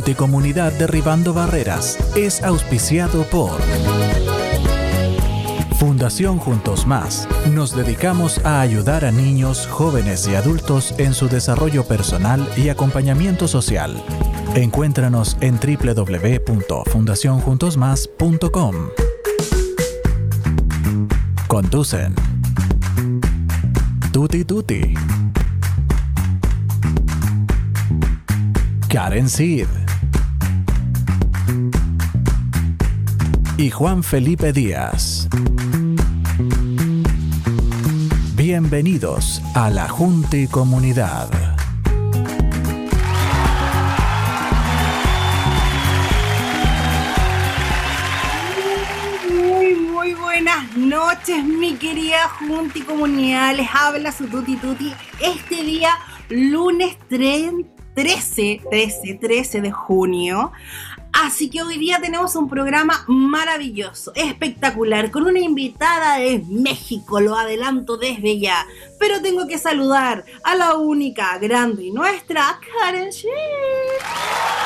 Junte Comunidad Derribando Barreras es auspiciado por Fundación Juntos Más. Nos dedicamos a ayudar a niños, jóvenes y adultos en su desarrollo personal y acompañamiento social. Encuéntranos en www.fundacionjuntosmás.com. Conducen Tuti Tuti, Karen Sid y Juan Felipe Díaz. Bienvenidos a la Junte Comunidad. Muy, muy buenas noches, mi querida Junta y Comunidad. Les habla su Tuti Tuti este día, lunes 13, 13, 13 de junio. Así que hoy día tenemos un programa maravilloso, espectacular, con una invitada de México, lo adelanto desde ya. Pero tengo que saludar a la única, grande y nuestra, Karen Sheep.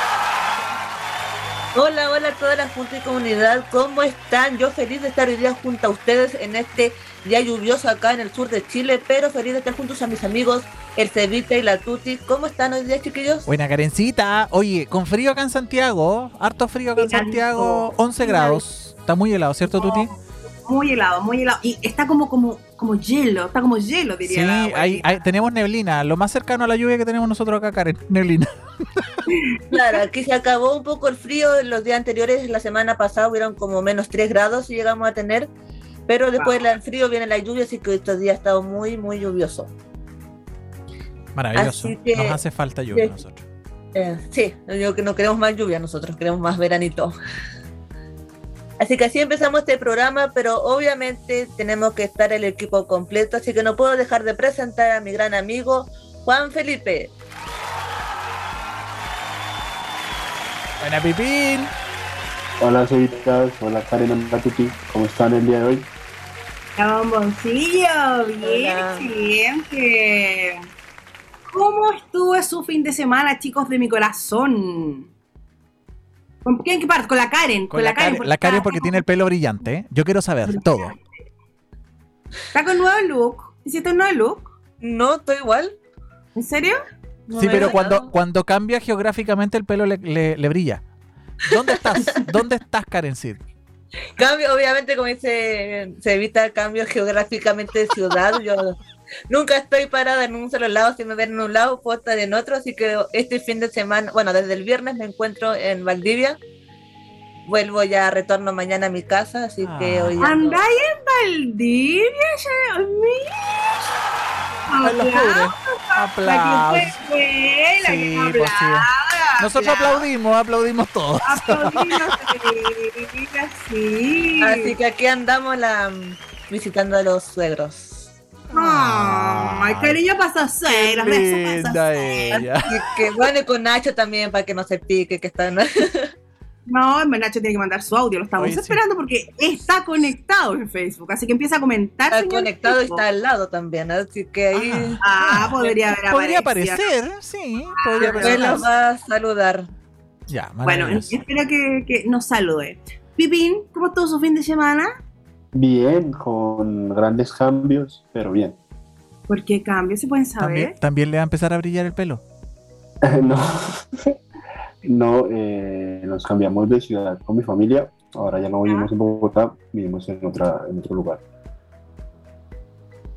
Hola, hola a toda la Junta y Comunidad, ¿cómo están? Yo feliz de estar hoy día junto a ustedes en este día lluvioso acá en el sur de Chile, pero feliz de estar juntos a mis amigos, el Cevita y la Tuti. ¿Cómo están hoy día, chiquillos? Buena Karencita. Oye, con frío acá en Santiago, harto frío acá en. Santiago, 11 grados. Está muy helado, ¿cierto, Tuti? Muy helado, muy helado. Y está como, como, como hielo, está como hielo, diría Sí, la abuelita. hay- hay- tenemos neblina. Lo más cercano a la lluvia que tenemos nosotros acá, Karen, neblina. Claro, aquí se acabó un poco el frío en los días anteriores, la semana pasada hubieron como menos 3 grados y llegamos a tener, pero después del frío viene la lluvia, así que estos días ha estado muy, muy lluvioso. Maravilloso. Que- Nos hace falta lluvia a nosotros. Eh, sí, yo que no queremos más lluvia nosotros, queremos más veranito. Así que así empezamos este programa, pero obviamente tenemos que estar el equipo completo, así que no puedo dejar de presentar a mi gran amigo Juan Felipe. Buena Pipín. Hola, Cevitas. Hola, Karen Andatuti. ¿Cómo están el día de hoy? Bomboncillo, bien, Hola. excelente. ¿Cómo estuvo su fin de semana, chicos de mi corazón? ¿Con quién que parte? Con la Karen. Con la, Karen, la Karen porque tiene el pelo brillante. ¿eh? Yo quiero saber todo. Está con nuevo look. ¿Hiciste un nuevo look? No, estoy igual. ¿En serio? No Sí, pero cuando, cuando cambia geográficamente el pelo le, le- le brilla. ¿Dónde estás? ¿Dónde estás, Karen Sid? Cambio, obviamente, como dice, se evita el cambio geográficamente de ciudad. Yo nunca estoy parada en un solo lado. Si me ven en un lado, puedo estar en otro. Así que este fin de semana, bueno, desde el viernes me encuentro en Valdivia. Vuelvo ya, retorno mañana a mi casa. Así que Ah. hoy. ¿Andáis en Valdivia? Aplausos. La Sí, que pues sí. Nosotros aplaudimos, aplaudimos todos. Aplaudimos, sí, sí. Así que aquí andamos la, visitando a los suegros. Ay, cariño pasa cero, beso pasa Linda ella. Así que bueno, y con Nacho también, para que no se pique, que están. No, Nacho tiene que mandar su audio, lo estamos Oye, sí. esperando porque está conectado en Facebook, así que empieza a comentar. Está conectado y está al lado también. Así que ahí. Ah, podría haber Podría aparecer, sí, podría aparecer. los va a saludar. Ya, Bueno, espero que, que nos salude. Pipín, ¿cómo estuvo su fin de semana? Bien, con grandes cambios, pero bien. ¿Por qué cambio? ¿Se pueden saber? ¿También, también le va a empezar a brillar el pelo. no, no eh, nos cambiamos de ciudad con mi familia. Ahora ya no vivimos en Bogotá, vivimos en, otra, en otro lugar.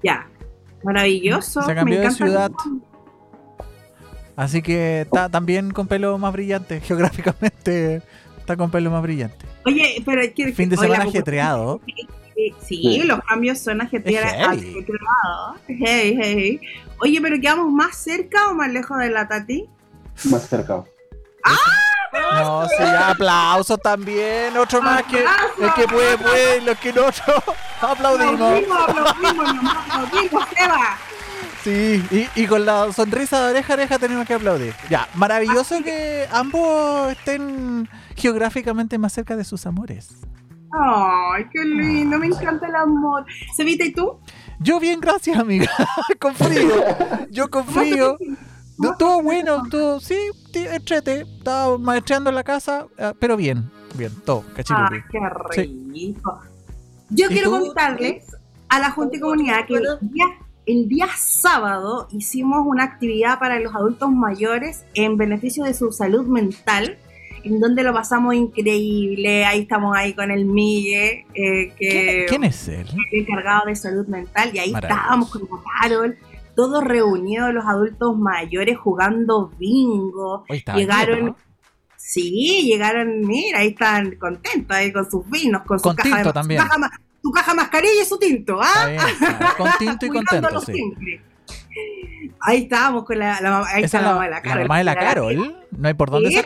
Ya. Maravilloso. Se cambió me de ciudad. Así que está también con pelo más brillante, geográficamente está con pelo más brillante. Oye, pero es que. Fin de semana ajetreado. Sí, sí, Sí. los cambios son ajetreados. Hey, hey. Oye, pero ¿quedamos más cerca o más lejos de la Tati? Más cerca. No, sí, aplausos también, otro más que el que puede, puede, los que no, no. Aplaudimos. Aplaudimos, aplaudimos, nomás aplaudimos, Seba. Sí, y, y con la sonrisa de oreja a oreja tenemos que aplaudir. Ya, maravilloso que ambos estén geográficamente más cerca de sus amores. Ay, qué lindo, me encanta el amor. Sevita, ¿y tú? Yo bien, gracias, amiga. con frío. Yo con frío. No, Estuvo bueno, estuvo, sí, entrete. Estaba maestreando en la casa, eh, pero bien, bien, todo, Ah, cachirupi. qué rico. Yo ¿Y quiero tú? contarles a la Junta y Comunidad que el día, el día sábado hicimos una actividad para los adultos mayores en beneficio de su salud mental, en donde lo pasamos increíble. Ahí estamos ahí con el Migue, eh, que ¿Quién, es él? encargado de salud mental, y ahí estábamos con la Carol, todos reunidos los adultos mayores jugando bingo. Llegaron, quieto, ¿no? sí, llegaron, mira, ahí están contentos ahí con sus vinos, con su Con caja, tinto de, también. Su, caja, su caja mascarilla y su tinto, Está ¿ah? bien, está con tinto y contento, sí. siempre. Ahí estábamos con la, la mamá, ahí Esa está es la la, mamá de la la Carol. mamá de la La- Carol. No hay por dónde Eso.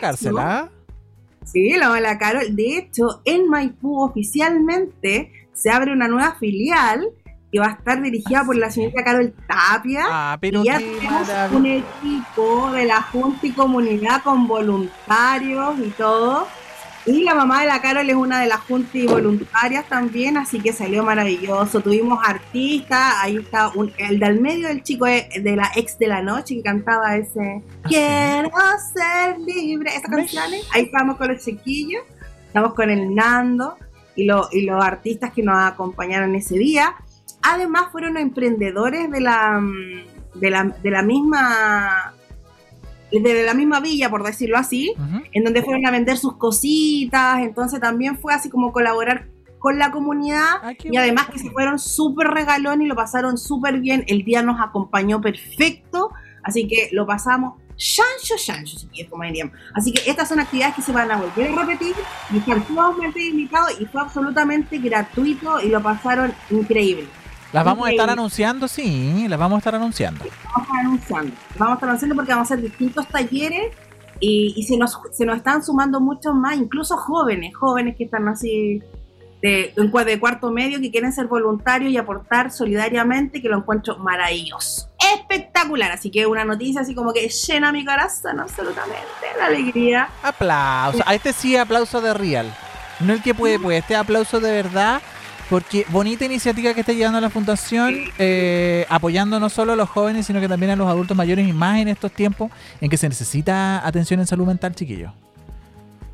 Sí, la mamá de la Carol. De hecho, en Maipú oficialmente se abre una nueva filial que va a estar dirigida por la señorita Carol Tapia. Ah, pero y ya tenemos un equipo de la Junta y Comunidad con voluntarios y todo. Y la mamá de la Carol es una de las juntas y voluntarias también, así que salió maravilloso. Tuvimos artistas, ahí está un- el del medio del chico eh, de la ex de la noche que cantaba ese Ah, Quiero ser libre, esas canciones. Ahí estamos con los chiquillos, estamos con el Nando y, lo- y los artistas que nos acompañaron ese día. Además fueron emprendedores de la, mm, de la, de la misma de la misma villa, por decirlo así, en donde fueron a vender sus cositas, entonces también fue así como colaborar con la comunidad Ah, y además bueno. que se fueron súper regalón y lo pasaron súper bien, el día nos acompañó perfecto, así que lo pasamos chancho, chancho, chiquillos, como diríamos. Así que estas son actividades que se van a volver a repetir y están sumamente invitados y fue absolutamente gratuito y lo pasaron increíble. Las vamos a estar anunciando, sí, las vamos a estar anunciando. vamos a estar anunciando. Vamos a estar anunciando porque vamos a hacer distintos talleres y, y se, nos, se nos están sumando muchos más, incluso jóvenes, jóvenes que están así de, de cuarto medio, que quieren ser voluntarios y aportar solidariamente, que lo encuentro maravilloso. Espectacular, así que una noticia así como que llena mi corazón absolutamente de alegría. Aplauso. A este sí, aplauso de real. No el que puede, pues, este aplauso de verdad. Porque bonita iniciativa que está llevando la Fundación, eh, apoyando no solo a los jóvenes, sino que también a los adultos mayores y más en estos tiempos en que se necesita atención en salud mental, chiquillos.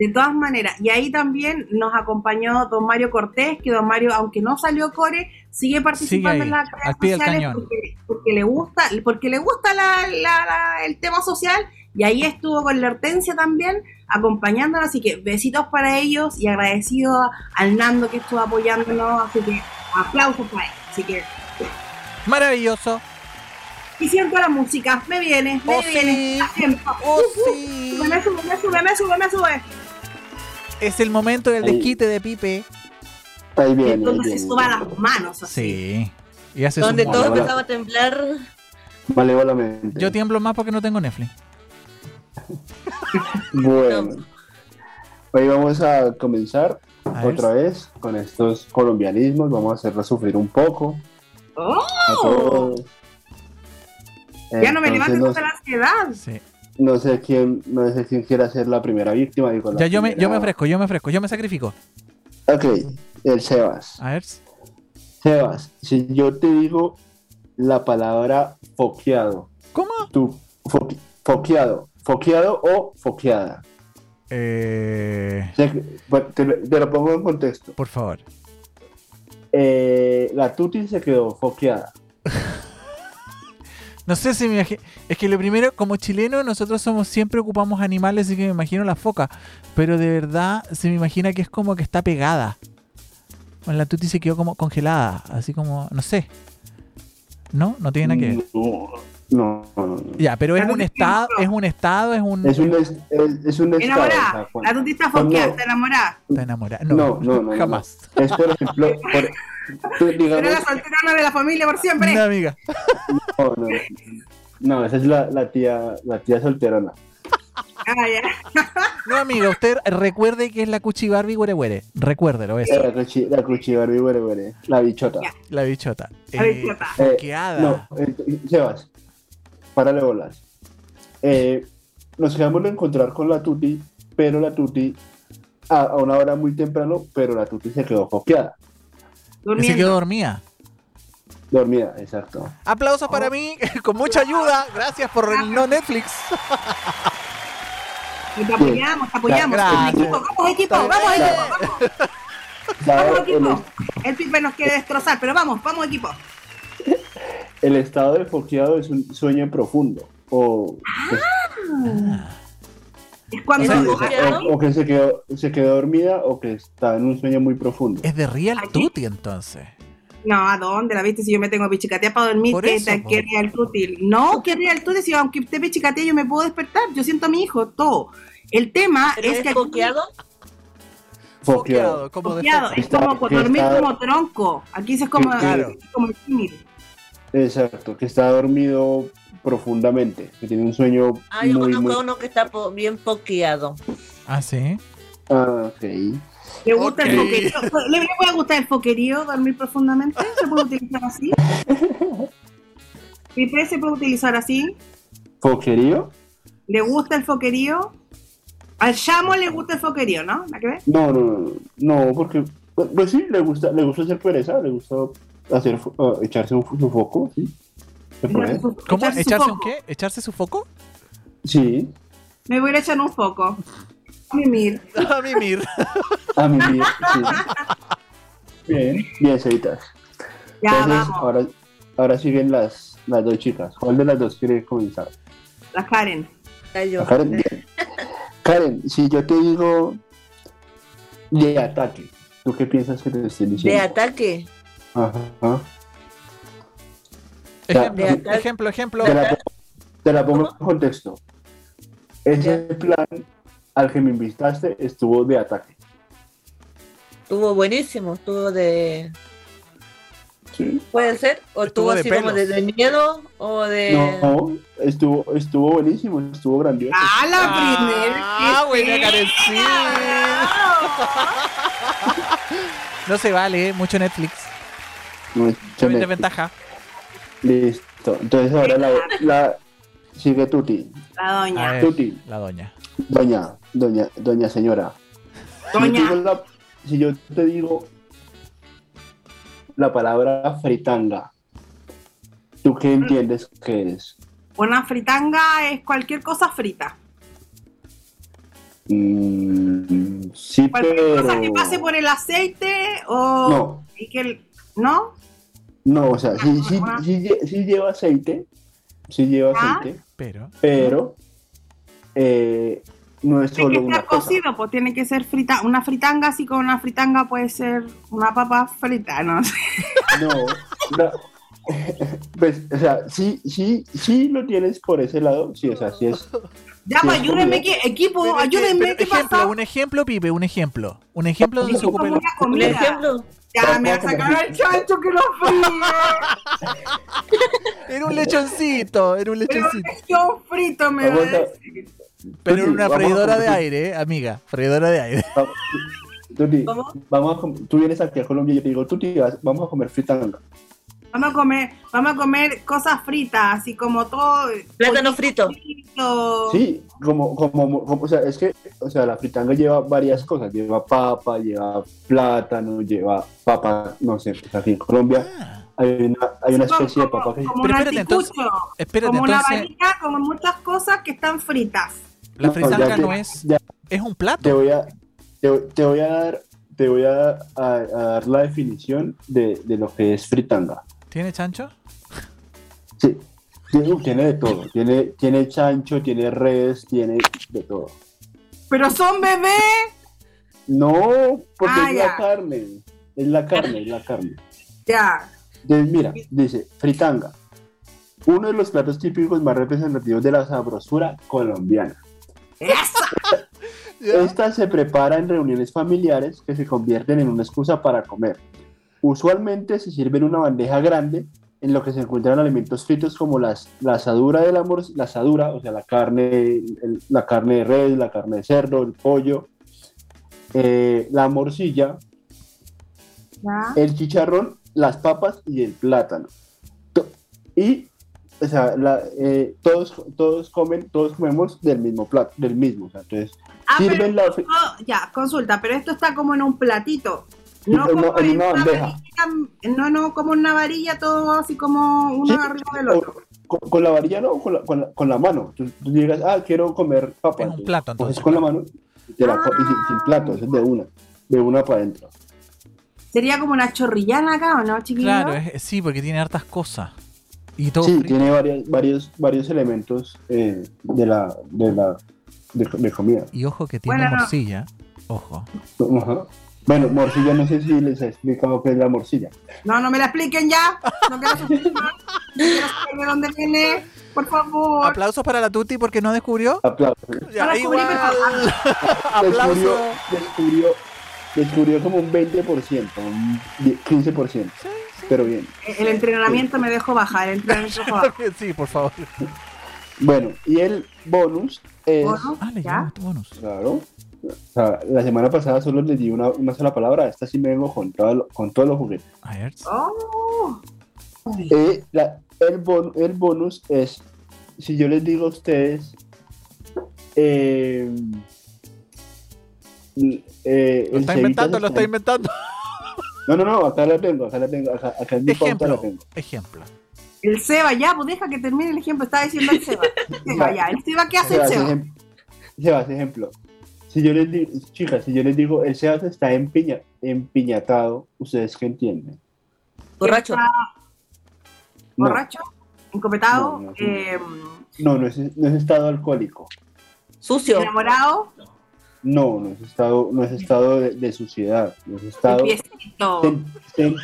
De todas maneras, y ahí también nos acompañó don Mario Cortés, que don Mario, aunque no salió core, sigue participando ahí, en las redes sociales. Porque, porque le gusta, porque le gusta la- la- la- el tema social, y ahí estuvo con la Hortensia también, acompañándonos, así que besitos para ellos y agradecido al Nando que estuvo apoyándonos, así que aplausos para él. Así que, Maravilloso. y siento la música, me viene, me Oh, viene, sí. tiempo. Oh, Uh, uh, sí. Súbeme, súbeme, súbeme, súbeme, súbeme. Es el momento del desquite de Pipe. Ahí viene. ahí donde se viene. suba las manos, así. Sí. Y hace Donde Hola. empezamos a temblar. Malévolamente. Yo tiemblo más porque no tengo Netflix. Bueno. Hoy vamos a comenzar A ver. otra vez con estos colombianismos. Vamos a hacerlos sufrir un poco. ¡Oh! A todos. Ya no me levantes Entonces, contra la ansiedad. Sí. no, no sé quién, no sé quién quiera ser la primera víctima. digo, la Ya yo me, yo me ofrezco, yo me ofrezco, yo me sacrifico. Ok, el Sebas. A ver. Sebas, si yo te digo la palabra foqueado, ¿Cómo? tú, fo- foqueado, foqueado o foqueada. Eh, te, lo- te lo pongo en contexto. por favor. Eh, la tuti se quedó foqueada. No sé si me imagino. Es que lo primero, como chileno, nosotros somos siempre ocupamos animales, así que me imagino la foca. Pero de verdad se me imagina que es como que está pegada. Bueno, la tuti se quedó como congelada, así como, no sé. ¿No? No tiene nada que ver. No, no, no. no. Ya, pero es un estado, es un estado, es un. Es un, es, es- un estado. o sea, Enamorada. cuando- La tuti está está enamorada. Está enamorada. No, no, no, no, jamás. Es por ejemplo, por, tú, digamos, Será la solterona de la familia por siempre. No, amiga. no, no, no, esa es la, la tía, la tía solterona. Ah, ya. No, amiga, usted recuerde que es la Cuchi Barbie Güere Güere. Recuérdelo, eso. La cuchi, la cuchi Barbie, güere, güere, la bichota. La bichota. La Eh, bichota. Eh, foqueada. No, eh, Sebas, párale bolas. Eh, nos quedamos de encontrar con la Tuti, pero la Tuti, a, a una hora muy temprano, pero la Tuti se quedó. Que se quedó dormida. Dormida, exacto. Aplausos para mí, con mucha ayuda. Gracias por el no Netflix. Y te apoyamos, te apoyamos. Gracias. Equipo, vamos equipo, vamos equipo, vamos, vamos equipo. El Pipe nos quiere destrozar, pero vamos, vamos equipo. El estado de foqueado es un sueño profundo. O, Es cuando... ¿Es sí, o, un sea, foqueado? o- o que se quedó, se quedó dormida o que está en un sueño muy profundo. Es de Real Aquí. Tutti entonces. No, ¿a dónde? ¿La viste? Si yo me tengo pichicatea para dormir, Por ¿qué, eso. ¿Qué real útil? No, ¿qué real útil? Si aunque esté pichicatea yo me puedo despertar. Yo siento a mi hijo, todo. El tema ¿Pero es es que... foqueado? Foqueado. como Foqueado, es como Está- dormir está- como tronco. Aquí sí es como, Claro. como el. Exacto, que está dormido profundamente, que tiene un sueño Ah, yo muy, conozco muy... a uno que está po- bien foqueado. Ah, sí. Ah, ok. ¿Le gusta el foquerío? ¿Le, puede gustar el foquerío, dormir profundamente? ¿Se puede utilizar así? ¿Pipe se puede utilizar así? ¿Foquerío? ¿Le gusta el foquerío? Al chamo le gusta el foquerío, ¿no? ¿La que ve? No, no, no, no, porque, pues, pues sí, le gusta, le gusta hacer pereza, le gusta hacer, fo- ah, echarse un, su foco, sí. ¿Cómo? Echarse su ¿Echarse un foco. qué? ¿Echarse su foco? Sí, Me voy a a echar un foco. Mimir. A mimir. a mi vida, sí. Bien, bien, Ceitas. Ya Entonces, vamos. ahora, ahora siguen las, las dos chicas. ¿Cuál de las dos quiere comenzar? La Karen. Yo. A Karen, bien. Karen, si yo te digo de ataque, ¿tú qué piensas que te estoy De diciendo? ataque. Ajá. Ejemplo, De ejemplo, ejemplo. Te la, te la pongo en contexto. Ese plan al que me invitaste estuvo de ataque. Estuvo buenísimo, estuvo de. ¿sí? ¿Puede ser? ¿O Estuvo estuvo de así como de, miedo? ¿O de.? No, estuvo, estuvo buenísimo, estuvo grandioso. ¡Ah, la primera! Ah, buena No se vale, eh, mucho Netflix. No, Mucha échame. desventaja. Listo. Entonces ahora la, la sigue Tuti. La doña. ver, Tuti, la doña. doña, doña, doña señora. Si yo, te Doña. digo la- si yo te digo la palabra fritanga, ¿tú qué entiendes que es? Una fritanga es cualquier cosa frita. Mm, sí, Cualquier pero... cosa que pase por el aceite o. No, Y que el- ¿No? no, o sea, sí, sí, Ah. sí lle- sí lleva aceite, sí lleva Ah. aceite, Pero. pero eh, no es Tiene solo que una estar cosa. cocido, pues tiene que ser frita. Una fritanga, así como una fritanga puede ser una papa frita, ¿no? No, la- pues, o sea, sí, sí, sí lo tienes por ese lado, sí, o sea, sí es, Ya, Sí, pues es ayúdenme, que, equipo, Pero que- ayúdenme, pero ¿qué ejemplo, pasa? un ejemplo, Pipe, un ejemplo. Un ejemplo donde se ocupe Un comida. ejemplo. Ya, me va a sacar el chancho que lo fríe. Era un lechoncito, era un Pero lechoncito. yo frito me va a Aguanta. decir. Pero era Tuti, una freidora de aire, eh, amiga. Freidora de aire. Va- Tuti, ¿Cómo? vamos a tú vienes aquí a Colombia y yo te digo, Tuti, vamos a comer fritanga. Vamos a comer, vamos a comer cosas fritas, así como todo. Plátano frito. frito. Sí, como, como, como- o sea, es que, o sea, la fritanga lleva varias cosas, lleva papa, lleva plátano, lleva papa, no sé, pues aquí en Colombia Ah, hay una, hay una como- especie de papa que Como Pero un espérate, entonces- espérate, como una varita, como muchas cosas que están fritas. la No, fritanga te- no es. ya Es un te plato. voy a, te, te voy a dar, te voy a, a- a dar la definición de, de lo que es fritanga. ¿Tiene chancho? Sí, tiene, tiene de todo, tiene, tiene chancho, tiene res, tiene de todo. Pero son bebés. No, porque Ah, es ya. la carne, es la carne, es la carne. Ya. Entonces, mira, dice, fritanga, uno de los platos típicos más representativos de la sabrosura colombiana. Eso. Esta se prepara en reuniones familiares que se convierten en una excusa para comer. Usualmente se sirve en una bandeja grande en lo que se encuentran alimentos fritos como las, la asadura del amor, la asadura, o sea, la carne, el- la carne de res, la carne de cerdo, el pollo, eh, la morcilla, el chicharrón, las papas y el plátano. Y, o sea, la- eh, todos, todos comen, todos comemos del mismo plato, del mismo. o sea, entonces, Ah, pero sirven la... esto- ya, consulta, pero esto está como en un platito. No En una- como en en una una bandeja. varilla, no, no como una varilla, todo así como uno Sí, arriba del otro. Con, con la varilla no, con la, con la, con la mano. Tú, tú llegas, ah, quiero comer papa. En un plato, Coges entonces. con la mano y, te la co- y sin, sin plato, eso es de una. De una para adentro. Sería como una chorrillana acá, ¿o no, chiquillo? Claro, es- sí, porque tiene hartas cosas. Y todo Sí, frito. tiene varios, varios, varios elementos eh, de la, de la de, de comida. Y ojo que tiene Bueno, no. morcilla. Ojo. Ajá. Bueno, morcilla, no sé si les he explicado qué es la morcilla. No, no me la expliquen ya. No quiero saber de dónde viene. Por favor. Aplausos para la Tuti porque no descubrió. Aplausos. Ya, Para igual. Descubrió, Aplauso. descubrió, descubrió como un 20%, un 10, 15%. Pero bien. El entrenamiento me dejó bajar. El entrenamiento. Sí, por favor. Bueno, y el bonus es. Bueno, Ah, bonus. Claro. O sea, la semana pasada solo les di una, una sola palabra. Esta sí me vengo con, todo lo- con todos los juguetes. A ver. Oh. Eh, la- el, bon- el bonus es, si yo les digo a ustedes, eh, l- eh, Lo el está inventando, lo está en- inventando. No, no, no, acá la tengo, acá la tengo, acá, acá en mi pauta la Ejemplo. tengo. Ejemplo. El Seba, ya, pues deja que termine el ejemplo. Estaba diciendo el Seba. El Seba, ya. El Seba, ¿qué hace el Sebas, Seba? Sebas, ejemplo. Si yo les digo, chicas, si yo les digo, el Sebas está empiña, empiñatado, ¿ustedes qué entienden? Borracho. No, borracho, encopetado, No, no, sí. eh, no, no es, no es estado alcohólico. Sucio. enamorado, No, no es estado, no es estado de, de suciedad, no es estado piecito, sen-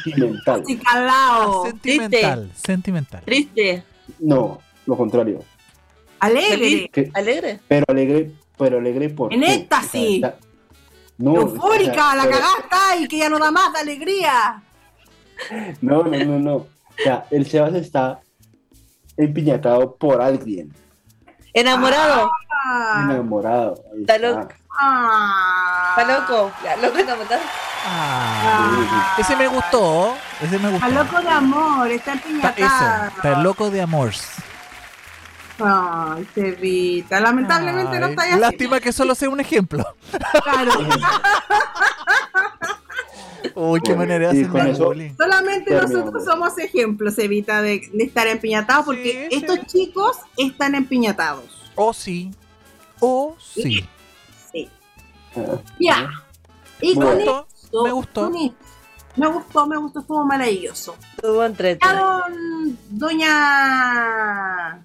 sentimental. calado, Sentimental. Sentimental. Triste. No, lo contrario. alegre, Que- Alegre. pero alegre, pero alegre por En éxtasis. está- no, eufórica, o sea, la pero- cagaste y que ya no da más de alegría. No, no, no, no. O sea, el Sebas está empiñatado por alguien, Enamorado. Ah, enamorado. Está loco. ah, Está loco. Ya, loco enamorado. Ah, ese me gustó. Ese me gustó. Está loco de amor, está Está, empiñatado. eso, está loco de amor. Ay, Cevita, lamentablemente no está ahí así. Lástima que solo sea un ejemplo. Claro. Uy, qué manera de hacer con eso-. Solamente nosotros somos ejemplos, Evita, de, de estar empiñatados, porque Sí, estos sí. chicos están empiñatados. Oh, sí. Oh, sí. Sí. Ah, Ya. Y Bueno. con Me gustó, esto, me gustó. con esto, me gustó, me gustó, estuvo maravilloso. Estuvo entretenido. doña,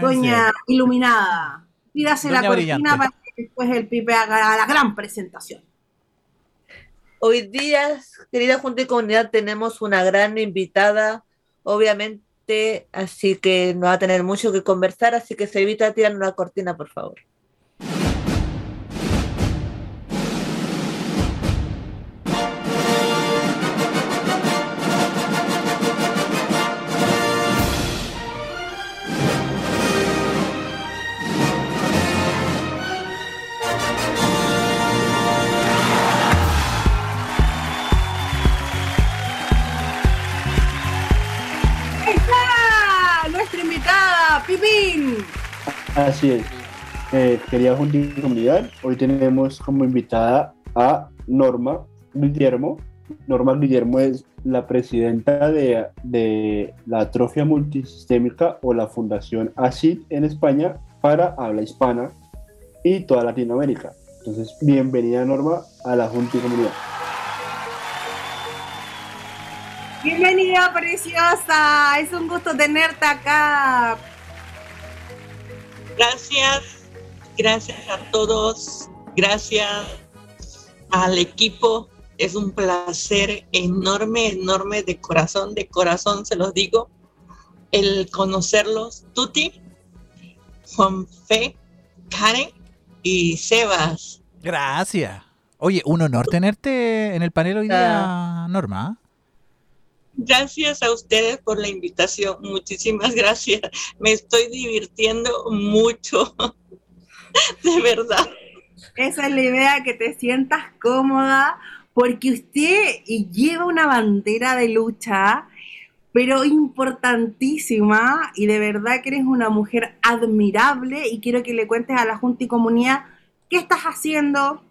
Doña iluminada, pídase la cortina brillante. para que después el Pipe haga la gran presentación. Hoy día, querida Junta y Comunidad, tenemos una gran invitada, obviamente, así que no va a tener mucho que conversar, así que se evita tirar una cortina, por favor. Así es. Eh, y Comunidad, hoy tenemos como invitada a Norma Guillermo. Norma Guillermo es la presidenta de, de la atrofia multisistémica o la Fundación ACID en España para habla hispana y toda Latinoamérica. Entonces, bienvenida Norma a la Junta y Comunidad. Bienvenida, preciosa. Es un gusto tenerte acá. Gracias, gracias a todos, gracias al equipo. Es un placer enorme, enorme de corazón, de corazón se los digo, el conocerlos. Tuti, Juanfe, Karen y Sebas. Gracias. Oye, un honor tenerte en el panel hoy día, Norma. Gracias a ustedes por la invitación, muchísimas gracias. Me estoy divirtiendo mucho, de verdad. Esa es la idea, que te sientas cómoda, porque usted lleva una bandera de lucha, pero importantísima, y de verdad que eres una mujer admirable, y quiero que le cuentes a la Junta y Comunidad qué estás haciendo,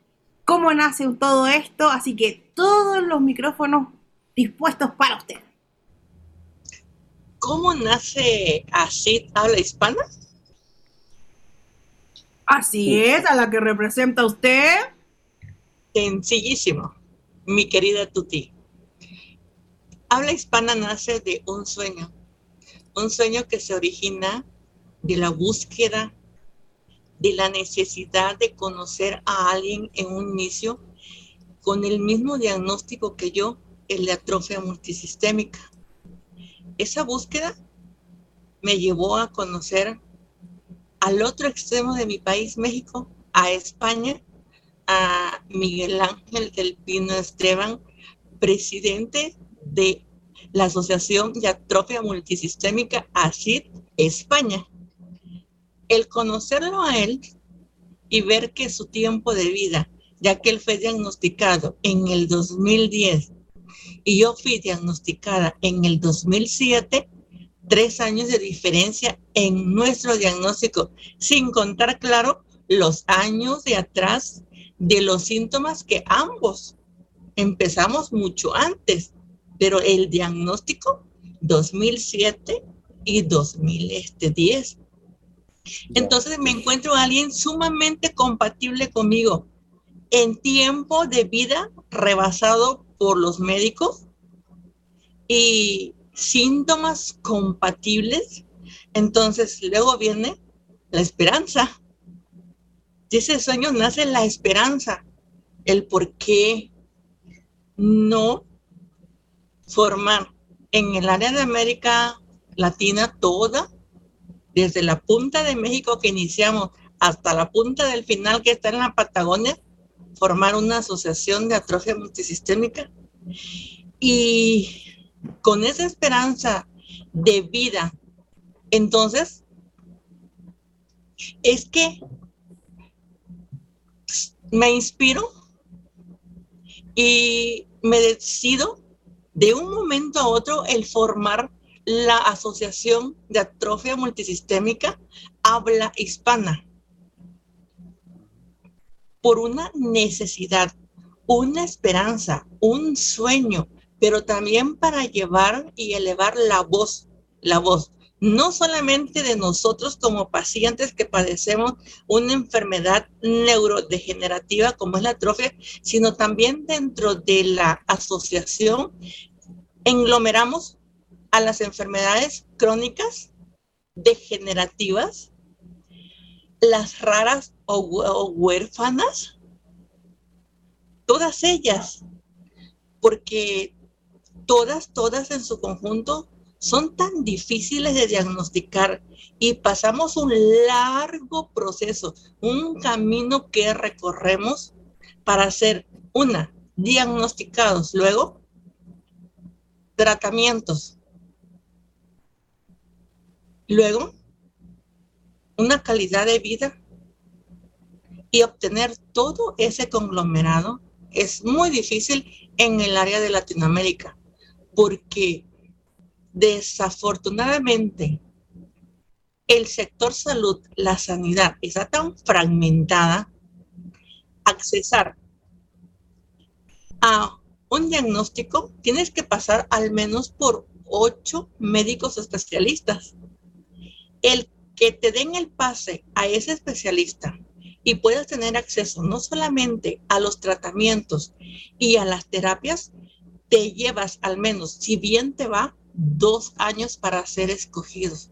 cómo nace todo esto, así que todos los micrófonos dispuestos para usted. ¿Cómo nace así habla hispana? Así es, a la que representa usted. Sencillísimo, mi querida Tuti. Habla hispana nace de un sueño, un sueño que se origina de la búsqueda, de la necesidad de conocer a alguien en un inicio con el mismo diagnóstico que yo, el de atrofia multisistémica. Esa búsqueda me llevó a conocer al otro extremo de mi país, México, a España, a Miguel Ángel del Pino Esteban, presidente de la Asociación de Atrofia Multisistémica ACID España. El conocerlo a él y ver que su tiempo de vida, ya que él fue diagnosticado en el 2010 y yo fui diagnosticada en el 2007, tres años de diferencia en nuestro diagnóstico, sin contar, claro, los años de atrás de los síntomas que ambos empezamos mucho antes, pero el diagnóstico 2007 y 2010. Entonces me encuentro a alguien sumamente compatible conmigo en tiempo de vida rebasado por los médicos y síntomas compatibles, entonces luego viene la esperanza. De ese sueño nace la esperanza, el por qué no formar en el área de América Latina toda, desde la punta de México que iniciamos hasta la punta del final que está en la Patagonia, formar una asociación de atrofia multisistémica. Y con esa esperanza de vida, entonces, es que me inspiro y me decido de un momento a otro el formar la Asociación de Atrofia Multisistémica Habla Hispana por una necesidad, una esperanza, un sueño, pero también para llevar y elevar la voz, la voz, no solamente de nosotros como pacientes que padecemos una enfermedad neurodegenerativa como es la atrofia, sino también dentro de la asociación englomeramos a las enfermedades crónicas degenerativas, las raras o, huérfanas, todas ellas, porque todas, todas en su conjunto son tan difíciles de diagnosticar y pasamos un largo proceso, un camino que recorremos para ser, una, diagnosticados, luego, tratamientos, luego, una calidad de vida y obtener todo ese conglomerado es muy difícil en el área de Latinoamérica porque desafortunadamente el sector salud, la sanidad, está tan fragmentada, accesar a un diagnóstico, tienes que pasar al menos por ocho médicos especialistas. El que te den el pase a ese especialista y puedas tener acceso no solamente a los tratamientos y a las terapias, te llevas al menos, si bien te va, dos años para ser escogidos.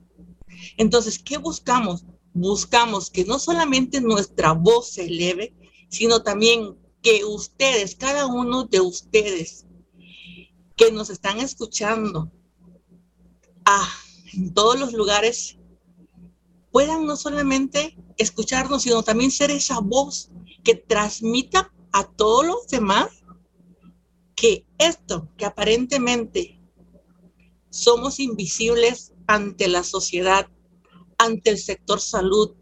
Entonces, ¿qué buscamos? Buscamos que no solamente nuestra voz se eleve, sino también que ustedes, cada uno de ustedes que nos están escuchando ah, en todos los lugares, puedan no solamente escucharnos, sino también ser esa voz que transmita a todos los demás que esto, que aparentemente somos invisibles ante la sociedad, ante el sector salud,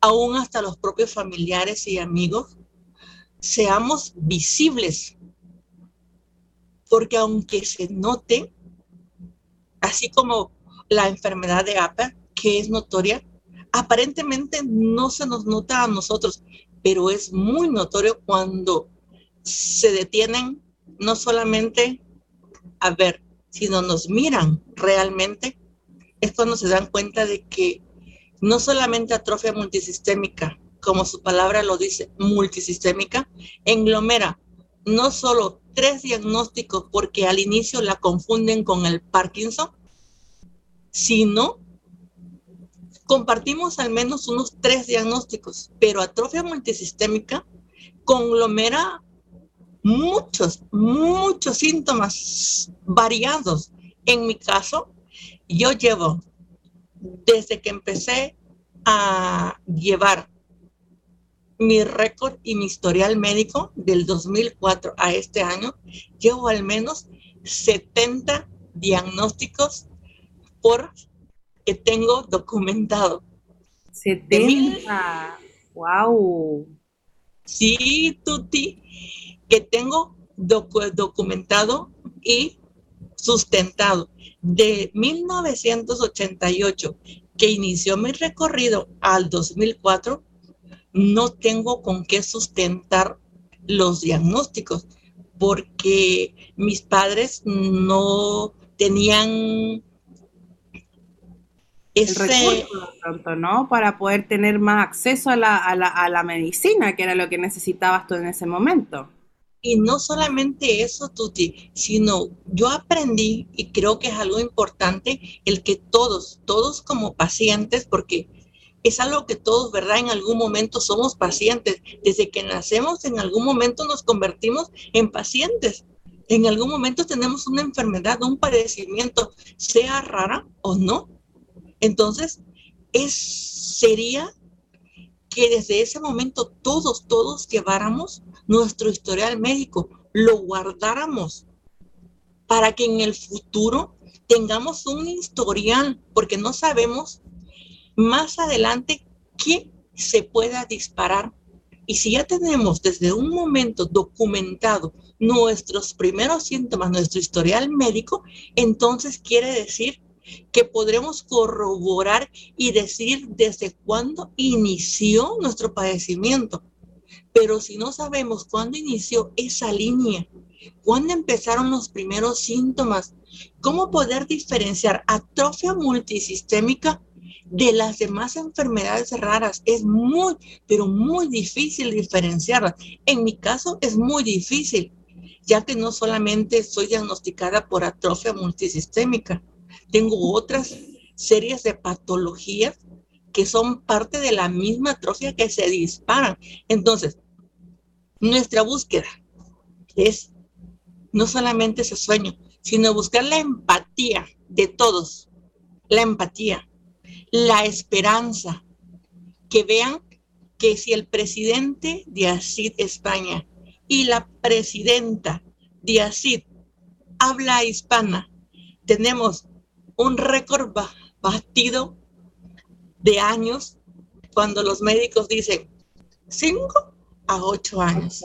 aún hasta los propios familiares y amigos, seamos visibles. Porque aunque se note, así como la enfermedad de APA, que es notoria, aparentemente no se nos nota a nosotros, pero es muy notorio cuando se detienen no solamente a ver, sino nos miran realmente, es cuando se dan cuenta de que no solamente atrofia multisistémica, como su palabra lo dice, multisistémica, englomera no solo tres diagnósticos porque al inicio la confunden con el Parkinson, sino compartimos al menos unos tres diagnósticos, pero atrofia multisistémica conglomera muchos, muchos síntomas variados. En mi caso, yo llevo desde que empecé a llevar mi récord y mi historial médico del 2004 a este año, llevo al menos 70 diagnósticos por que tengo documentado. 70. wow. Sí, Tuti, que tengo documentado y sustentado. De 1988, que inició mi recorrido al 2004, no tengo con qué sustentar los diagnósticos, porque mis padres no tenían ese recurso, ¿no? Para poder tener más acceso a la, a, la, a la medicina, que era lo que necesitabas tú en ese momento. Y no solamente eso, Tuti, sino yo aprendí, y creo que es algo importante, el que todos, todos como pacientes, porque es algo que todos, ¿verdad? En algún momento somos pacientes. Desde que nacemos, en algún momento nos convertimos en pacientes. En algún momento tenemos una enfermedad, un padecimiento, sea rara o no. Entonces, es, sería que desde ese momento todos, todos lleváramos nuestro historial médico, lo guardáramos para que en el futuro tengamos un historial, porque no sabemos más adelante qué se pueda disparar. Y si ya tenemos desde un momento documentado nuestros primeros síntomas, nuestro historial médico, entonces quiere decir que podremos corroborar y decir desde cuándo inició nuestro padecimiento. Pero si no sabemos cuándo inició esa línea, cuándo empezaron los primeros síntomas, cómo poder diferenciar atrofia multisistémica de las demás enfermedades raras. Es muy, pero muy difícil diferenciarlas. En mi caso es muy difícil, ya que no solamente soy diagnosticada por atrofia multisistémica, tengo otras series de patologías que son parte de la misma atrofia que se disparan. Entonces, nuestra búsqueda es no solamente ese sueño, sino buscar la empatía de todos, la empatía, la esperanza, que vean que si el presidente de ACID España y la presidenta de ACID habla hispana, tenemos un récord batido de años cuando los médicos dicen cinco a ocho años.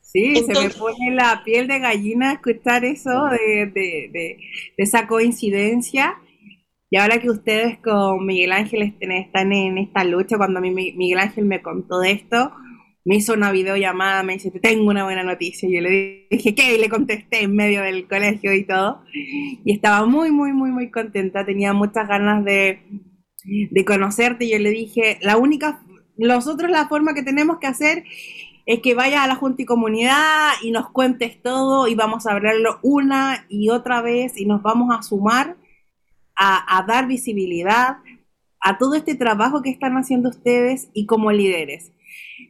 Sí, se me pone la piel de gallina escuchar eso de, de, de, esa coincidencia. Y ahora que ustedes con Miguel Ángel están en esta lucha, cuando a mí Miguel Ángel me contó de esto, me hizo una videollamada, me dice, te tengo una buena noticia. Y yo le dije, ¿qué? Y le contesté en medio del colegio y todo. Y estaba muy, muy, muy, muy contenta. Tenía muchas ganas de, de conocerte. Y yo le dije, la única, nosotros la forma que tenemos que hacer es que vayas a la Junta y Comunidad y nos cuentes todo y vamos a hablarlo una y otra vez y nos vamos a sumar a, a dar visibilidad a todo este trabajo que están haciendo ustedes y como líderes.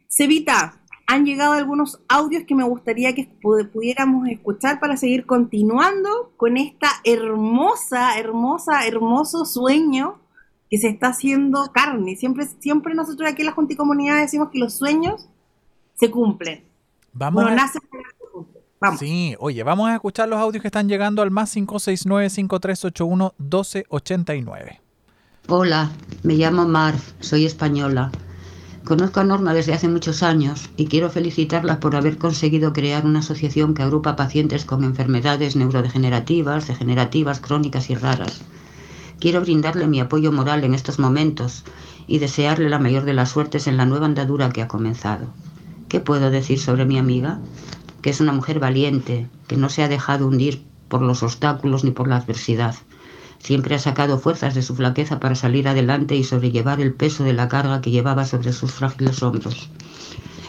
Cevita, han llegado algunos audios que me gustaría que pudiéramos escuchar para seguir continuando con esta hermosa, hermosa, hermoso sueño que se está haciendo carne. Siempre, siempre nosotros aquí en la Junta y Comunidad decimos que los sueños se cumplen. Vamos. Vamos. Sí, oye, vamos a escuchar los audios que están llegando al más 569-5381-1289. Hola, me llamo Marv, soy española. Conozco a Norma desde hace muchos años y quiero felicitarla por haber conseguido crear una asociación que agrupa pacientes con enfermedades neurodegenerativas, degenerativas, crónicas y raras. Quiero brindarle mi apoyo moral en estos momentos y desearle la mayor de las suertes en la nueva andadura que ha comenzado. ¿Qué puedo decir sobre mi amiga? Que es una mujer valiente, que no se ha dejado hundir por los obstáculos ni por la adversidad. Siempre ha sacado fuerzas de su flaqueza para salir adelante y sobrellevar el peso de la carga que llevaba sobre sus frágiles hombros.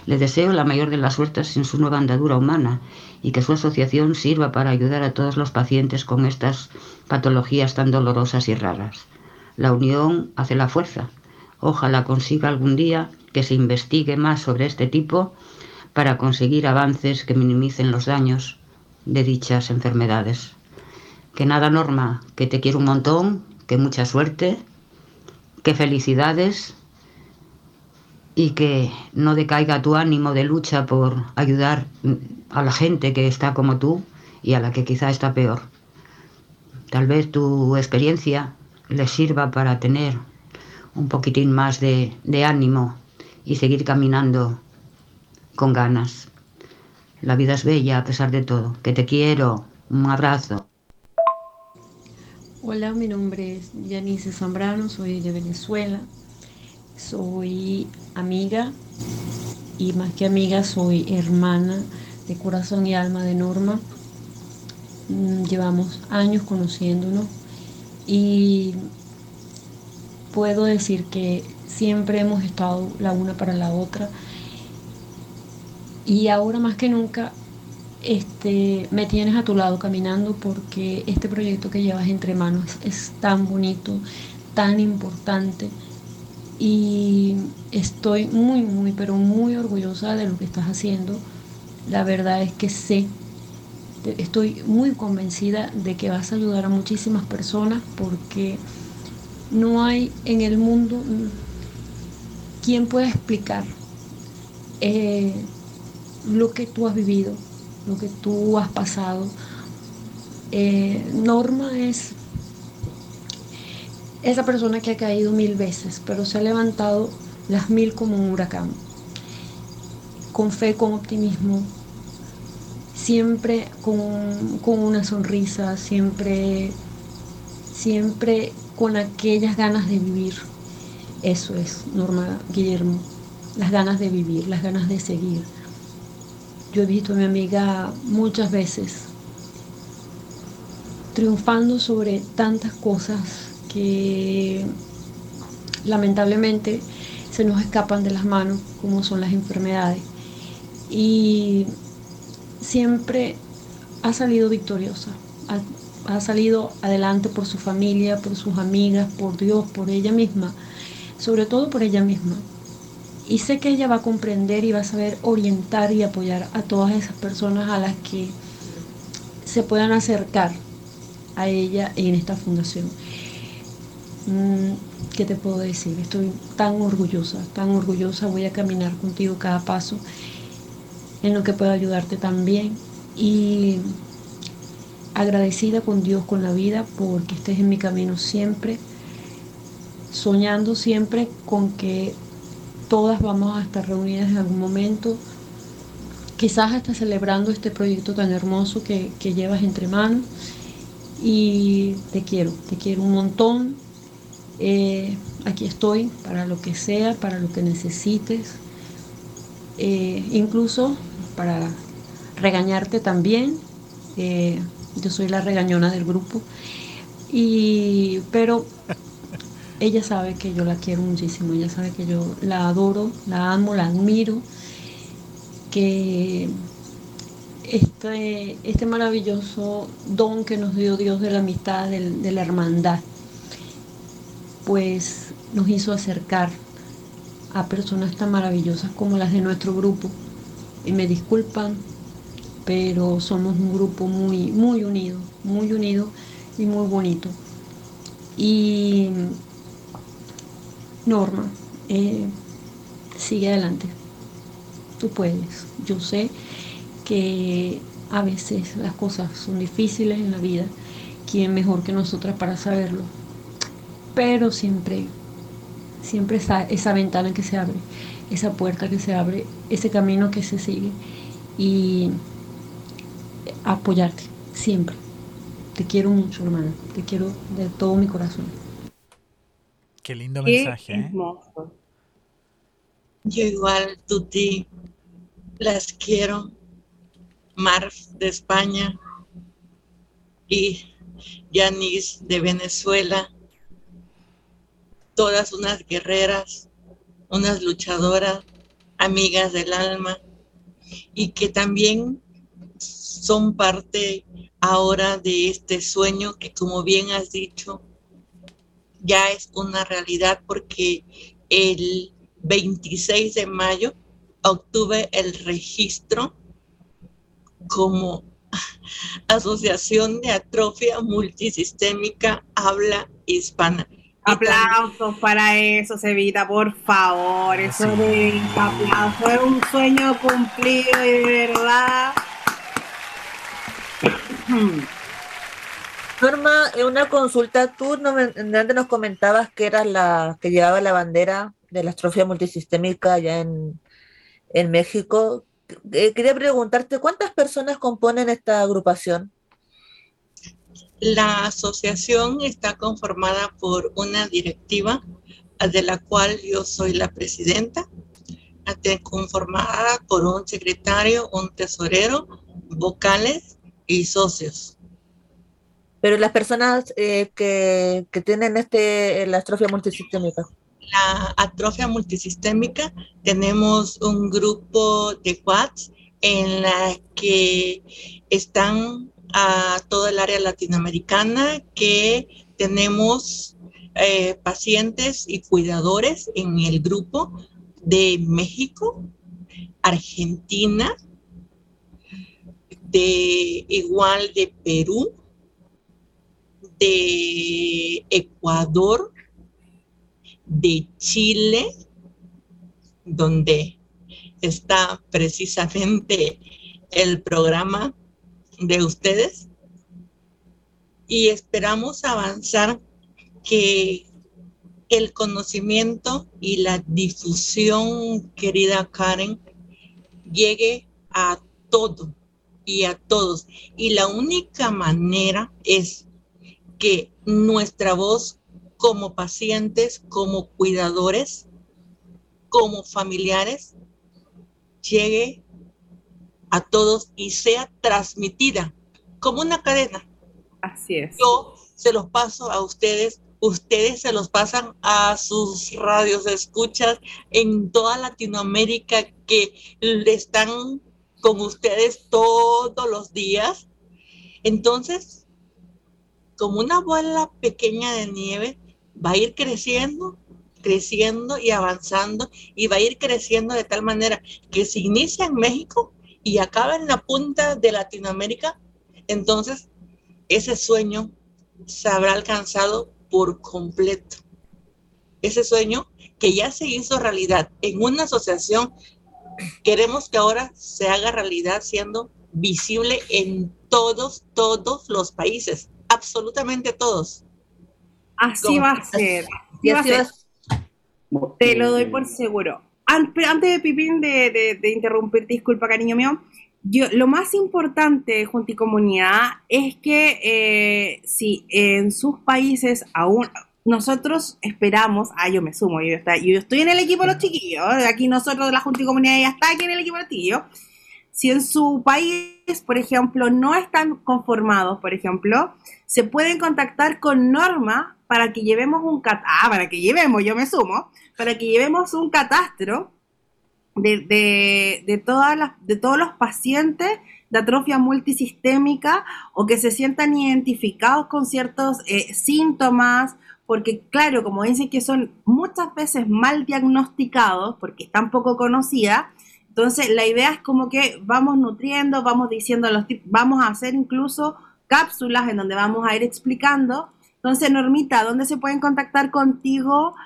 Le deseo la mayor de las suertes en su nueva andadura humana y que su asociación sirva para ayudar a todos los pacientes con estas patologías tan dolorosas y raras. La unión hace la fuerza. Ojalá consiga algún día que se investigue más sobre este tipo para conseguir avances que minimicen los daños de dichas enfermedades. Que nada, Norma, que te quiero un montón, que mucha suerte, que felicidades y que no decaiga tu ánimo de lucha por ayudar a la gente que está como tú y a la que quizá está peor. Tal vez tu experiencia les sirva para tener un poquitín más de, de ánimo y seguir caminando con ganas. La vida es bella a pesar de todo. Que te quiero. Un abrazo. Hola, mi nombre es Yanice Zambrano, soy de Venezuela. Soy amiga y más que amiga soy hermana de corazón y alma de Norma. Mm, llevamos años conociéndonos y puedo decir que siempre hemos estado la una para la otra y ahora más que nunca este, me tienes a tu lado caminando porque este proyecto que llevas entre manos es tan bonito, tan importante y estoy muy, muy, pero muy orgullosa de lo que estás haciendo. La verdad es que sé, estoy muy convencida de que vas a ayudar a muchísimas personas porque no hay en el mundo quien pueda explicar eh, lo que tú has vivido, lo que tú has pasado. Eh, Norma es esa persona que ha caído mil veces, pero se ha levantado las mil como un huracán, con fe, con optimismo, siempre con, una sonrisa, siempre, siempre con aquellas ganas de vivir. Eso es, Norma Guillermo, las ganas de vivir, las ganas de seguir. Yo he visto a mi amiga muchas veces triunfando sobre tantas cosas que lamentablemente se nos escapan de las manos, como son las enfermedades. Y siempre ha salido victoriosa, ha, ha, salido adelante por su familia, por sus amigas, por Dios, por ella misma, sobre todo por ella misma. Y sé que ella va a comprender y va a saber orientar y apoyar a todas esas personas a las que se puedan acercar a ella en esta fundación. Mm, ¿qué te puedo decir? Estoy tan orgullosa, tan orgullosa, voy a caminar contigo cada paso en lo que puedo ayudarte también y agradecida con Dios, con la vida, porque estés en mi camino siempre, soñando siempre con que todas vamos a estar reunidas en algún momento, quizás hasta celebrando este proyecto tan hermoso que, que llevas entre manos y te quiero, te quiero un montón eh, aquí estoy para lo que sea, para lo que necesites, eh, incluso para regañarte también. Eh, yo soy la regañona del grupo. Y, pero ella sabe que yo la quiero muchísimo, ella sabe que yo la adoro, la amo, la admiro, que este, este maravilloso don que nos dio Dios de la amistad, de la hermandad, pues nos hizo acercar a personas tan maravillosas como las de nuestro grupo. Y me disculpan, pero somos un grupo muy, muy unido, muy unido y muy bonito. Y Norma, eh, sigue adelante. Tú puedes. Yo sé que a veces las cosas son difíciles en la vida. ¿Quién mejor que nosotras para saberlo? pero siempre, siempre está esa ventana que se abre, esa puerta que se abre, ese camino que se sigue y apoyarte siempre. Te quiero mucho, hermana, te quiero de todo mi corazón. Qué lindo Qué mensaje. ¿eh? Yo igual, Tuti, las quiero. Marf de España y Yanis de Venezuela. Todas unas guerreras, unas luchadoras, amigas del alma y que también son parte ahora de este sueño que como bien has dicho, ya es una realidad porque el 26 de mayo obtuve el registro como Asociación de Atrofia Multisistémica Habla Hispana. Aplausos para eso, Cevita, por favor. Eso Sí. de. Es un sueño cumplido y de verdad. Norma, en una consulta, tú antes nos comentabas que eras la que llevaba la bandera de la astrofia multisistémica allá en, en México. Eh, quería preguntarte, ¿cuántas personas componen esta agrupación? La asociación está conformada por una directiva, de la cual yo soy la presidenta, conformada por un secretario, un tesorero, vocales y socios. Pero las personas eh, que, que tienen este, la astrofia multisistémica. La atrofia multisistémica, tenemos un grupo de WhatsApp en la que están a toda el área latinoamericana, que tenemos eh, pacientes y cuidadores en el grupo de México, Argentina, de igual de Perú, de Ecuador, de Chile, donde está precisamente el programa de ustedes. Y esperamos avanzar que el conocimiento y la difusión, querida Karen, llegue a todo y a todos. Y la única manera es que nuestra voz como pacientes, como cuidadores, como familiares, llegue a todos y sea transmitida como una cadena. Así es. Yo se los paso a ustedes, ustedes se los pasan a sus radios escuchas en toda Latinoamérica que están con ustedes todos los días. Entonces, como una bola pequeña de nieve, va a ir creciendo, creciendo y avanzando y va a ir creciendo de tal manera que se inicia en México y acaba en la punta de Latinoamérica, entonces ese sueño se habrá alcanzado por completo. Ese sueño que ya se hizo realidad en una asociación, queremos que ahora se haga realidad siendo visible en todos, todos los países, absolutamente todos. Así va a ser. Así va a ser. Te lo doy por seguro. Antes de Pipín de, de, de interrumpirte, disculpa, cariño mío. Yo, lo más importante, Junta y Comunidad, es que eh, si en sus países aún nosotros esperamos, ah, yo me sumo, yo, está- yo estoy en el equipo de los chiquillos, aquí nosotros de la Junta y Comunidad ya está aquí en el equipo de los chiquillos. Si en su país, por ejemplo, no están conformados, por ejemplo, se pueden contactar con Norma para que llevemos un cat ah, para que llevemos, yo me sumo, para que llevemos un catastro de, de, de todas las, de todos los pacientes de atrofia multisistémica o que se sientan identificados con ciertos eh, síntomas, porque claro, como dicen que son muchas veces mal diagnosticados, porque están poco conocidas, entonces la idea es como que vamos nutriendo, vamos diciendo los tips, vamos a hacer incluso cápsulas en donde vamos a ir explicando. Entonces, Normita, ¿dónde se pueden contactar contigo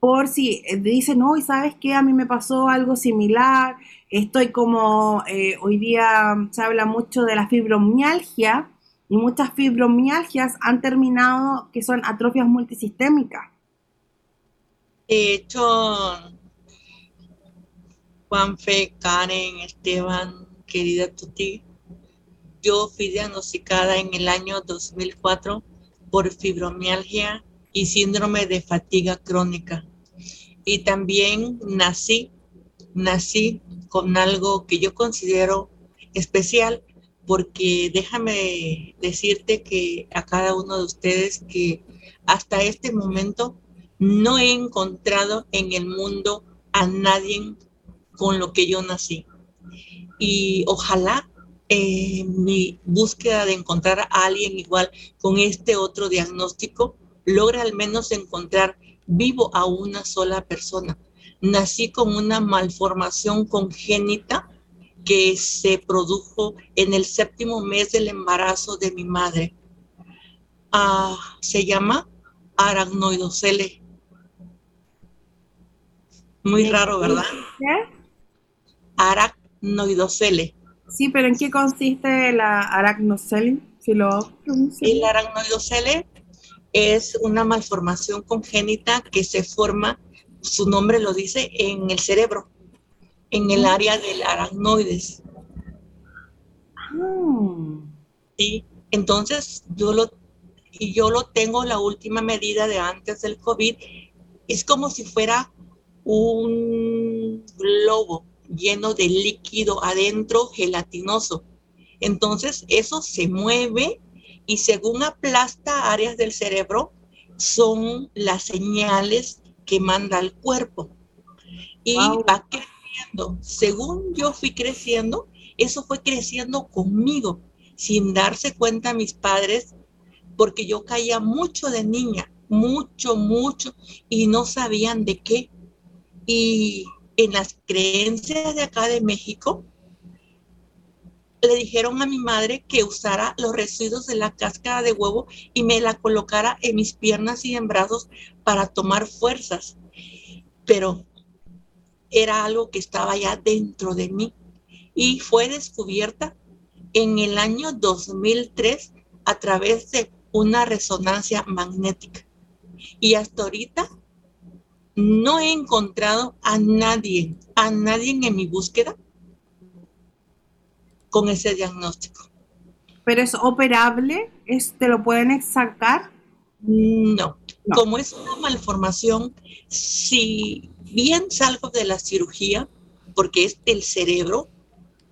por si eh, dicen, no, y sabes qué, a mí me pasó algo similar, estoy como, eh, hoy día se habla mucho de la fibromialgia, y muchas fibromialgias han terminado que son atrofias multisistémicas. De hecho, Juanfe, Karen, Esteban, querida Tuti, yo fui diagnosticada en el año 2004 por fibromialgia y síndrome de fatiga crónica. Y también nací, nací con algo que yo considero especial, porque déjame decirte que a cada uno de ustedes que hasta este momento no he encontrado en el mundo a nadie con lo que yo nací. Y ojalá eh, mi búsqueda de encontrar a alguien igual con este otro diagnóstico logre al menos encontrar vivo a una sola persona. Nací con una malformación congénita que se produjo en el séptimo mes del embarazo de mi madre. Ah, se llama aracnoidocele. Muy raro, ¿verdad? ¿Qué? Aracnoidocele. Sí, pero ¿en qué consiste la aracnocele? Si lo el aracnoidocele es una malformación congénita que se forma, su nombre lo dice, en el cerebro, en el área del aracnoides. Ah. Sí, entonces yo lo, yo lo tengo la última medida de antes del COVID, es como si fuera un globo lleno de líquido adentro gelatinoso. Entonces eso se mueve y según aplasta áreas del cerebro, son las señales que manda el cuerpo. Y va creciendo. Según yo fui creciendo, eso fue creciendo conmigo, sin darse cuenta mis padres, porque yo caía mucho de niña, mucho, mucho, y no sabían de qué. Y en las creencias de acá de México, le dijeron a mi madre que usara los residuos de la cáscara de huevo y me la colocara en mis piernas y en brazos para tomar fuerzas. Pero era algo que estaba ya dentro de mí y fue descubierta en el año 2003 a través de una resonancia magnética. Y hasta ahorita no he encontrado a nadie, a nadie en mi búsqueda con ese diagnóstico. ¿Pero es operable? ¿Es, ¿Te lo pueden sacar? No. Como es una malformación, si bien salgo de la cirugía, porque es del cerebro,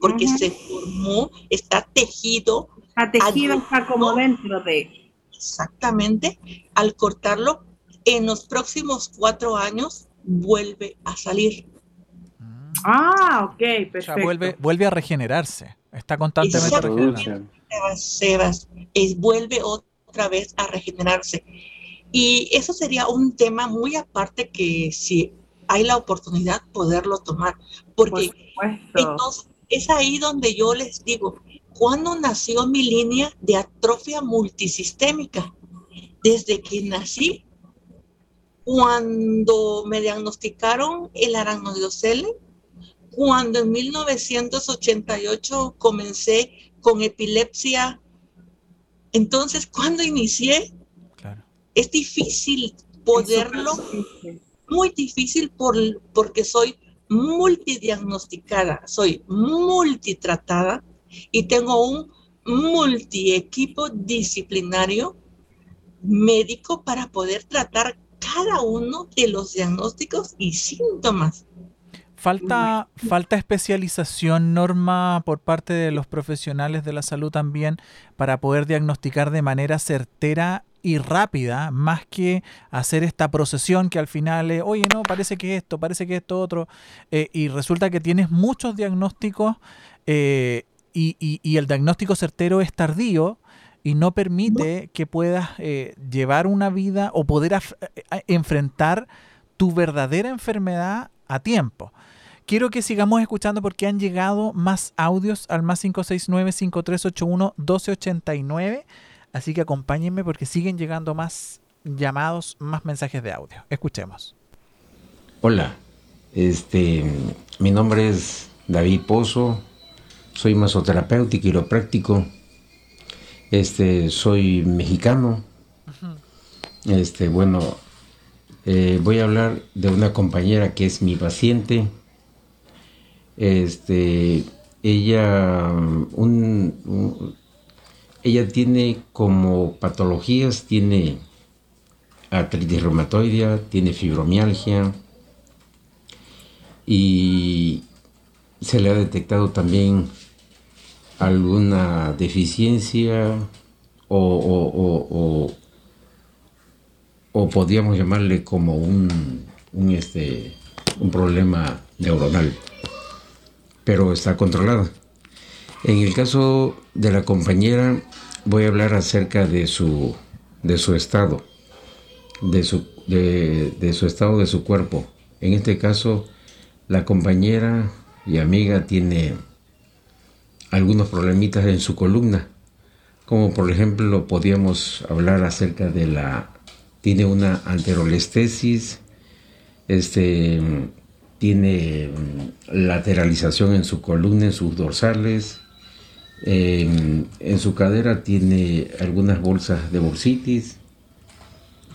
porque se formó, está tejido. Está tejido, está como dentro de. Exactamente. Al cortarlo, en los próximos cuatro años vuelve a salir. Ah, ok, perfecto. vuelve, vuelve a regenerarse. Está constantemente regenerando. Sebas, es, vuelve otra vez a regenerarse. Y eso sería un tema muy aparte que si hay la oportunidad poderlo tomar. Porque entonces es ahí donde yo les digo, ¿cuándo nació mi línea de atrofia multisistémica? Desde que nací, cuando me diagnosticaron el aracnoidocele, cuando en 1988 comencé con epilepsia. Entonces, cuando inicié, es difícil poderlo, muy difícil por, porque soy multidiagnosticada, soy multitratada y tengo un multiequipo disciplinario médico para poder tratar cada uno de los diagnósticos y síntomas. Falta, falta especialización, Norma, por parte de los profesionales de la salud también para poder diagnosticar de manera certera y rápida, más que hacer esta procesión que al final, es, oye, no, parece que esto, parece que esto otro, eh, y resulta que tienes muchos diagnósticos eh, y, el diagnóstico certero es tardío y no permite que puedas eh, llevar una vida o poder enfrentar tu verdadera enfermedad a tiempo. Quiero que sigamos escuchando porque han llegado más audios al más 569-5381-1289. Así que acompáñenme porque siguen llegando más llamados, más mensajes de audio. Escuchemos. Hola, este, mi nombre es David Pozo, soy masoterapeuta y quiropráctico. Este, soy mexicano. Este, bueno, eh, voy a hablar de una compañera que es mi paciente este, ella, ella tiene como patologías, tiene artritis reumatoidea, tiene fibromialgia y se le ha detectado también alguna deficiencia o, o, o, podríamos llamarle como un, un, este, un problema neuronal, pero está controlado. En el caso de la compañera, voy a hablar acerca de su, de su estado, de su, de, de su estado de su cuerpo. En este caso, la compañera y amiga tiene algunos problemitas en su columna, como por ejemplo podríamos hablar acerca de la tiene una anterolestesis, este tiene lateralización en su columna, en sus dorsales, en, su cadera tiene algunas bolsas de bursitis.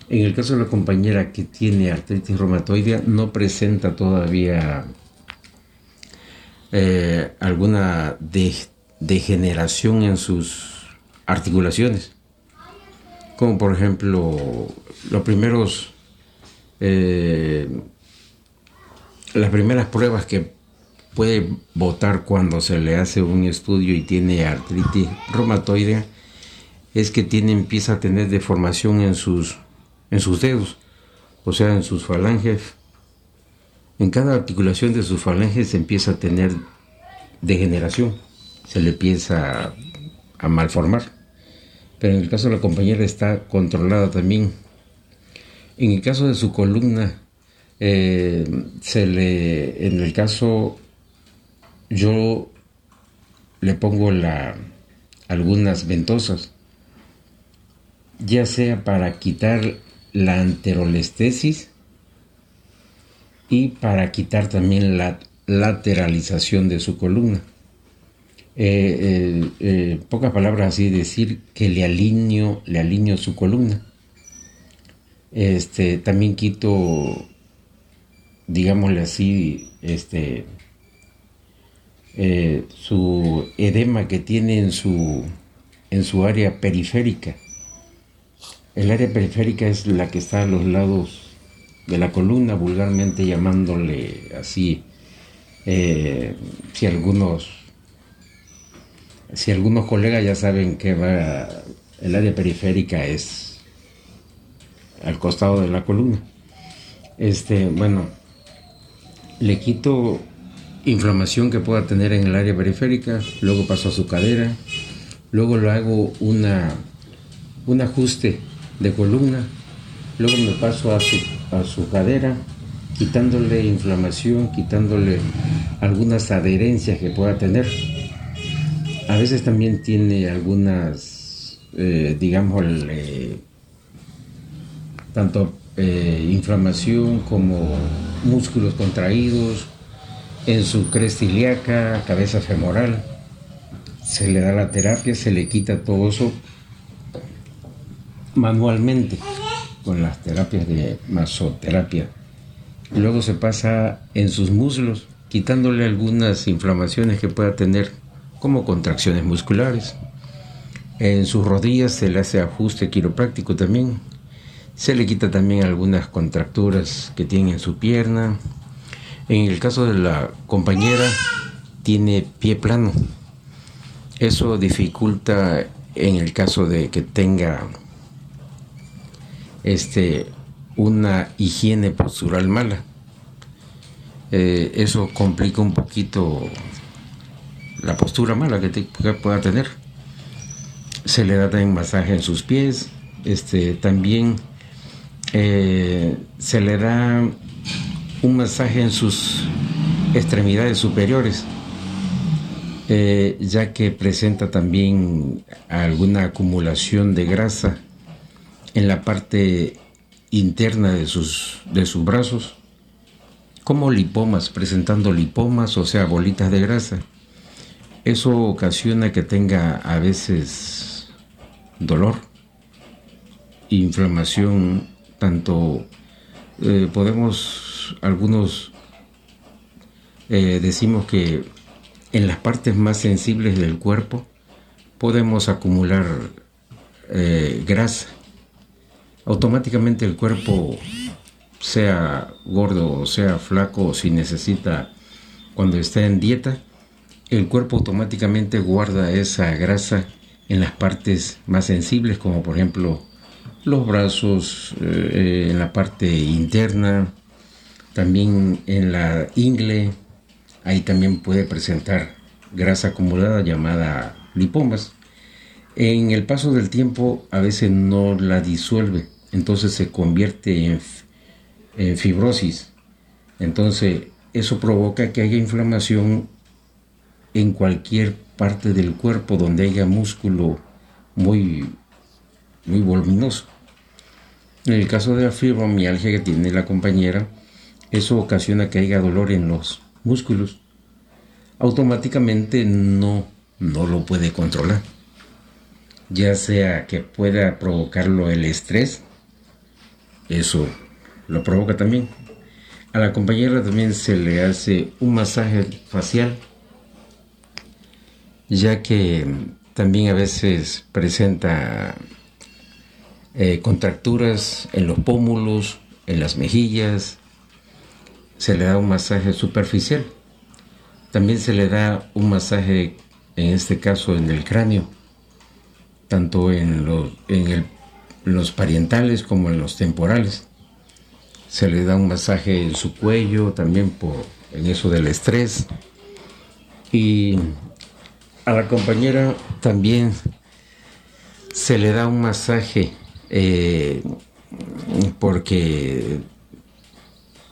En el caso de la compañera que tiene artritis reumatoidea, no presenta todavía eh, alguna degeneración en sus articulaciones. Como por ejemplo, los primeros, eh, las primeras pruebas que puede votar cuando se le hace un estudio y tiene artritis reumatoidea es que tiene, empieza a tener deformación en sus, en sus dedos, o sea, en sus falanges. En cada articulación de sus falanges empieza a tener degeneración, se le empieza a, malformar. Pero en el caso de la compañera está controlada también. En el caso de su columna, eh, se le, en el caso yo le pongo algunas ventosas, ya sea para quitar la anterolestesis y para quitar también la lateralización de su columna. Eh, eh, eh, pocas palabras así decir que le alineo, le alineo su columna. Este, también quito, digámosle así, este, eh, su edema que tiene en su, en su área periférica. El área periférica es la que está a los lados de la columna, vulgarmente llamándole así, eh, si algunos si algunos colegas ya saben que va, el área periférica es al costado de la columna. Este, bueno, le quito inflamación que pueda tener en el área periférica, luego paso a su cadera, luego le hago una, un ajuste de columna, luego me paso a su, a su cadera, quitándole inflamación, quitándole algunas adherencias que pueda tener. A veces también tiene algunas, eh, digamos, tanto eh, inflamación como músculos contraídos, en su cresta ilíaca, cabeza femoral. Se le da la terapia, se le quita todo eso manualmente con las terapias de masoterapia. Luego se pasa en sus muslos, quitándole algunas inflamaciones que pueda tener, como contracciones musculares. En sus rodillas se le hace ajuste quiropráctico también. Se le quita también algunas contracturas que tiene en su pierna, en el caso de la compañera, tiene pie plano. Eso dificulta en el caso de que tenga este, una higiene postural mala. Eh, eso complica un poquito la postura mala que, pueda tener. Se le da también masaje en sus pies. Este, también eh, se le da un masaje en sus extremidades superiores, eh, ya que presenta también alguna acumulación de grasa en la parte interna de sus, de sus brazos, como lipomas, presentando lipomas, o sea, bolitas de grasa. Eso ocasiona que tenga a veces dolor, inflamación, tanto eh, podemos algunos eh, decimos que en las partes más sensibles del cuerpo podemos acumular eh, grasa. Automáticamente el cuerpo, sea gordo o sea flaco, si necesita, cuando está en dieta, el cuerpo automáticamente guarda esa grasa en las partes más sensibles, como por ejemplo los brazos, eh, en la parte interna, también en la ingle, ahí también puede presentar grasa acumulada llamada lipomas. En el paso del tiempo a veces no la disuelve, entonces se convierte en, en fibrosis. Entonces eso provoca que haya inflamación en cualquier parte del cuerpo donde haya músculo muy, muy voluminoso. En el caso de la fibromialgia que tiene la compañera, eso ocasiona que haya dolor en los músculos. Automáticamente no, no lo puede controlar. Ya sea que pueda provocarlo el estrés, eso lo provoca también. A la compañera también se le hace un masaje facial ya que también a veces presenta eh, contracturas en los pómulos, en las mejillas, se le da un masaje superficial. También se le da un masaje, en este caso en el cráneo, tanto en los, en los parientales como en los temporales. Se le da un masaje en su cuello, también por, en eso del estrés. Y a la compañera también se le da un masaje eh, porque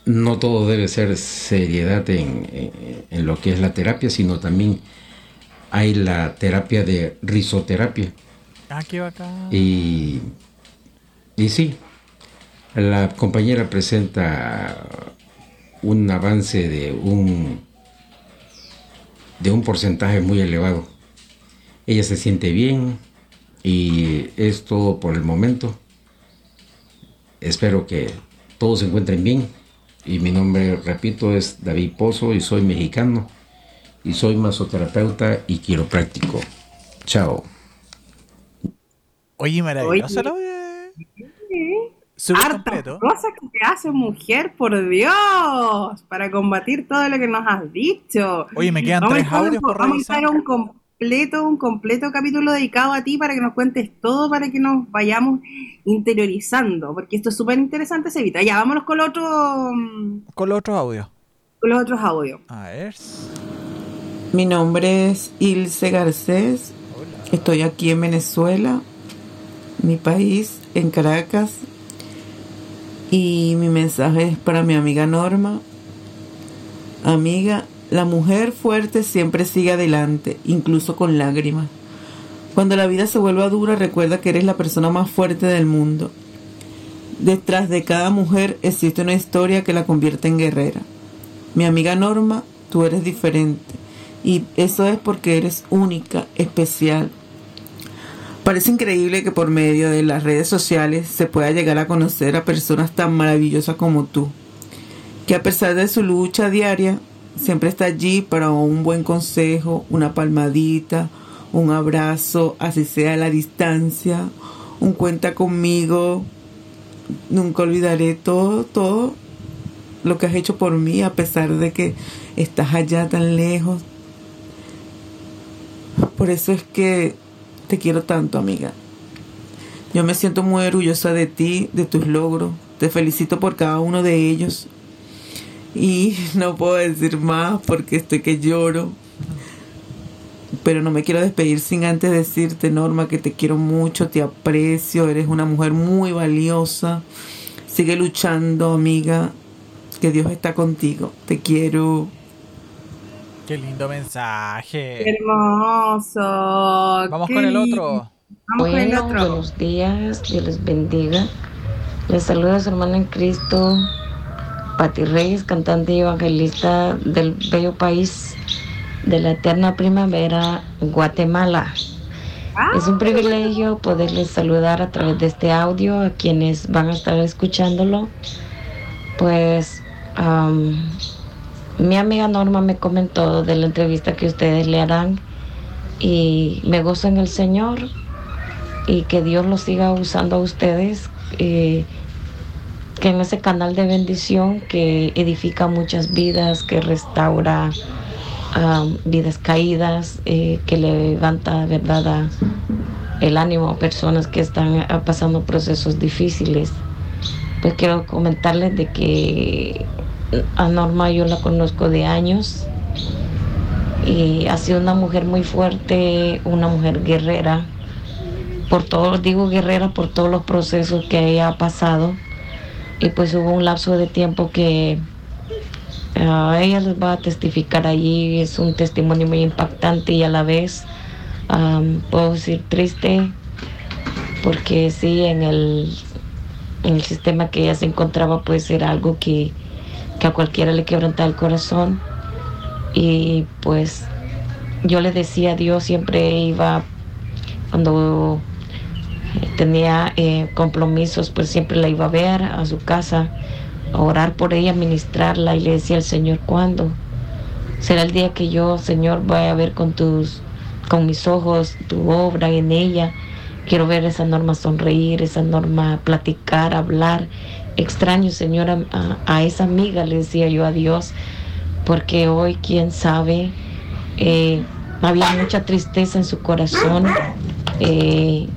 no todo debe ser seriedad en, lo que es la terapia, sino también hay la terapia de risoterapia. Ah, qué bacán. Y, y sí, la compañera presenta un avance de un de un porcentaje muy elevado. Ella se siente bien y es todo por el momento. Espero que todos se encuentren bien. Y mi nombre, repito, es David Pozo y soy mexicano. Y soy masoterapeuta y quiropráctico. Chao. Oye, maravilloso Hartas cosas que te hace mujer, por Dios, para combatir todo lo que nos has dicho. Oye, me quedan tres audios por Vamos a hacer un completo, un completo capítulo dedicado a ti para que nos cuentes todo, para que nos vayamos interiorizando, porque esto es súper interesante, Sevita. Ya, vámonos con otro... Con los otros audios. Con los otros audios. A ver. Mi nombre es Ilse Garcés. Estoy aquí en Venezuela, mi país, en Caracas, y mi mensaje es para mi amiga Norma. Amiga, la mujer fuerte siempre sigue adelante, incluso con lágrimas. Cuando la vida se vuelva dura, recuerda que eres la persona más fuerte del mundo. Detrás de cada mujer existe una historia que la convierte en guerrera. Mi amiga Norma, tú eres diferente. Y eso es porque eres única, especial, Parece increíble que por medio de las redes sociales se pueda llegar a conocer a personas tan maravillosas como tú, que a pesar de su lucha diaria, siempre está allí para un buen consejo, una palmadita, un abrazo, así sea a la distancia, un cuenta conmigo. Nunca olvidaré todo, todo lo que has hecho por mí, a pesar de que estás allá tan lejos. Por eso es que te quiero tanto, amiga. Yo me siento muy orgullosa de ti, de tus logros. Te felicito por cada uno de ellos. Y no puedo decir más porque estoy que lloro. Pero no me quiero despedir sin antes decirte, Norma, que te quiero mucho, te aprecio, eres una mujer muy valiosa. Sigue luchando, amiga, que Dios está contigo. Te quiero. Qué lindo mensaje. Qué hermoso. Vamos con el otro. Vamos con el otro. buenos días, Dios les bendiga. Les saluda su hermana en Cristo, Pati Reyes, cantante y evangelista del bello país de la eterna primavera, Guatemala. Es un privilegio poderles saludar a través de este audio a quienes van a estar escuchándolo. Pues mi amiga Norma me comentó de la entrevista que ustedes le harán y me gozo en el Señor y que Dios los siga usando a ustedes que en ese canal de bendición que edifica muchas vidas, que restaura um, vidas caídas, eh, que levanta verdad el ánimo a personas que están ah, pasando procesos difíciles. Pues quiero comentarles de que a Norma yo la conozco de años y ha sido una mujer muy fuerte, una mujer guerrera, por todos, digo guerrera por todos los procesos que ella ha pasado. Y pues hubo un lapso de tiempo que ah, ella les va a testificar allí, es un testimonio muy impactante y a la vez am, puedo decir triste porque sí en el, en el sistema que ella se encontraba pues era algo que, que a cualquiera le quebrantaba el corazón y pues yo le decía a Dios siempre iba cuando tenía eh, compromisos, pues siempre la iba a ver a su casa, a orar por ella, ministrarla y le decía al Señor, ¿cuándo? Será el día que yo, Señor, vaya a ver con tus, con mis ojos tu obra en ella. Quiero ver esa norma sonreír, esa norma platicar, hablar. Extraño, Señor, a, esa amiga, le decía yo a Dios, porque hoy, quién sabe, eh, había mucha tristeza en su corazón. eh,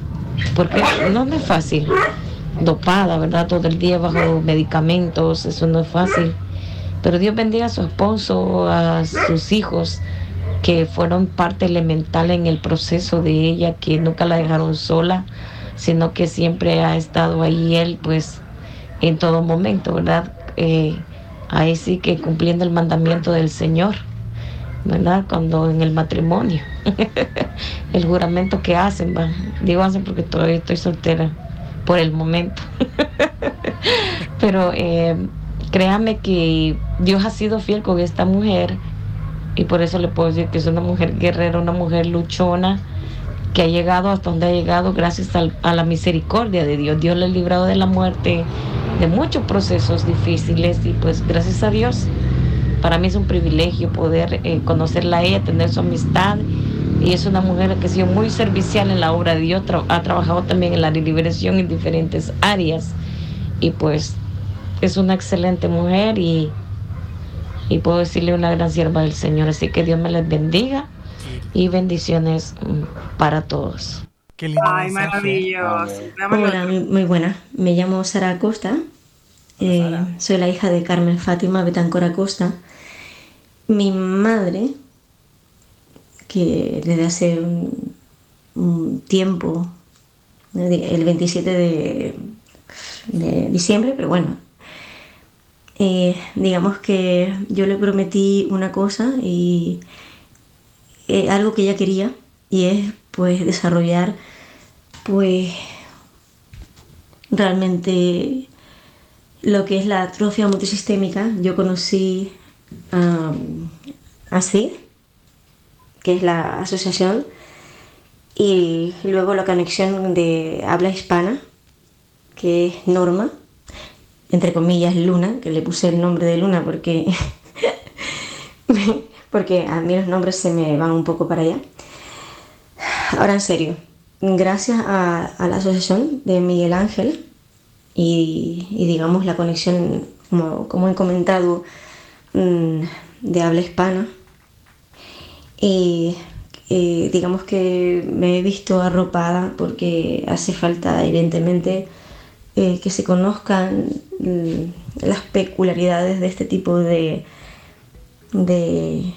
porque no es fácil, dopada, ¿verdad? Todo el día bajo medicamentos, eso no es fácil. Pero Dios bendiga a su esposo, a sus hijos, que fueron parte elemental en el proceso de ella, que nunca la dejaron sola, sino que siempre ha estado ahí él, pues, en todo momento, ¿verdad? Eh, ahí sí que cumpliendo el mandamiento del Señor, ¿verdad? Cuando en el matrimonio, el juramento que hacen, va. digo hacen porque todavía estoy soltera por el momento. Pero eh, créame que Dios ha sido fiel con esta mujer y por eso le puedo decir que es una mujer guerrera, una mujer luchona que ha llegado hasta donde ha llegado gracias al- a la misericordia de Dios. Dios le ha librado de la muerte, de muchos procesos difíciles y pues gracias a Dios. Para mí es un privilegio poder eh, conocerla a ella, tener su amistad y es una mujer que ha sido muy servicial en la obra de Dios, tra- ha trabajado también en la liberación en diferentes áreas y pues es una excelente mujer y, y puedo decirle una gran sierva del Señor. Así que Dios me les bendiga y bendiciones mm, para todos. Qué lindo Ay, mensaje. maravilloso. Hola, muy, muy buena. Me llamo Sara Acosta. Eh, soy la hija de Carmen Fátima Betancor Acosta. Mi madre, que desde hace un, un tiempo, el 27 de, de diciembre, pero bueno, eh, digamos que yo le prometí una cosa y eh, algo que ella quería y es pues desarrollar pues realmente lo que es la atrofia multisistémica. Yo conocí um, a CID, que es la asociación, y luego la conexión de habla hispana, que es Norma, entre comillas Luna, que le puse el nombre de Luna porque, porque a mí los nombres se me van un poco para allá. Ahora en serio, gracias a, la asociación de Miguel Ángel y, digamos la conexión, como, he comentado, mm, de habla hispana, y eh, digamos que me he visto arropada porque hace falta evidentemente eh, que se conozcan mm, las peculiaridades de este tipo de, de,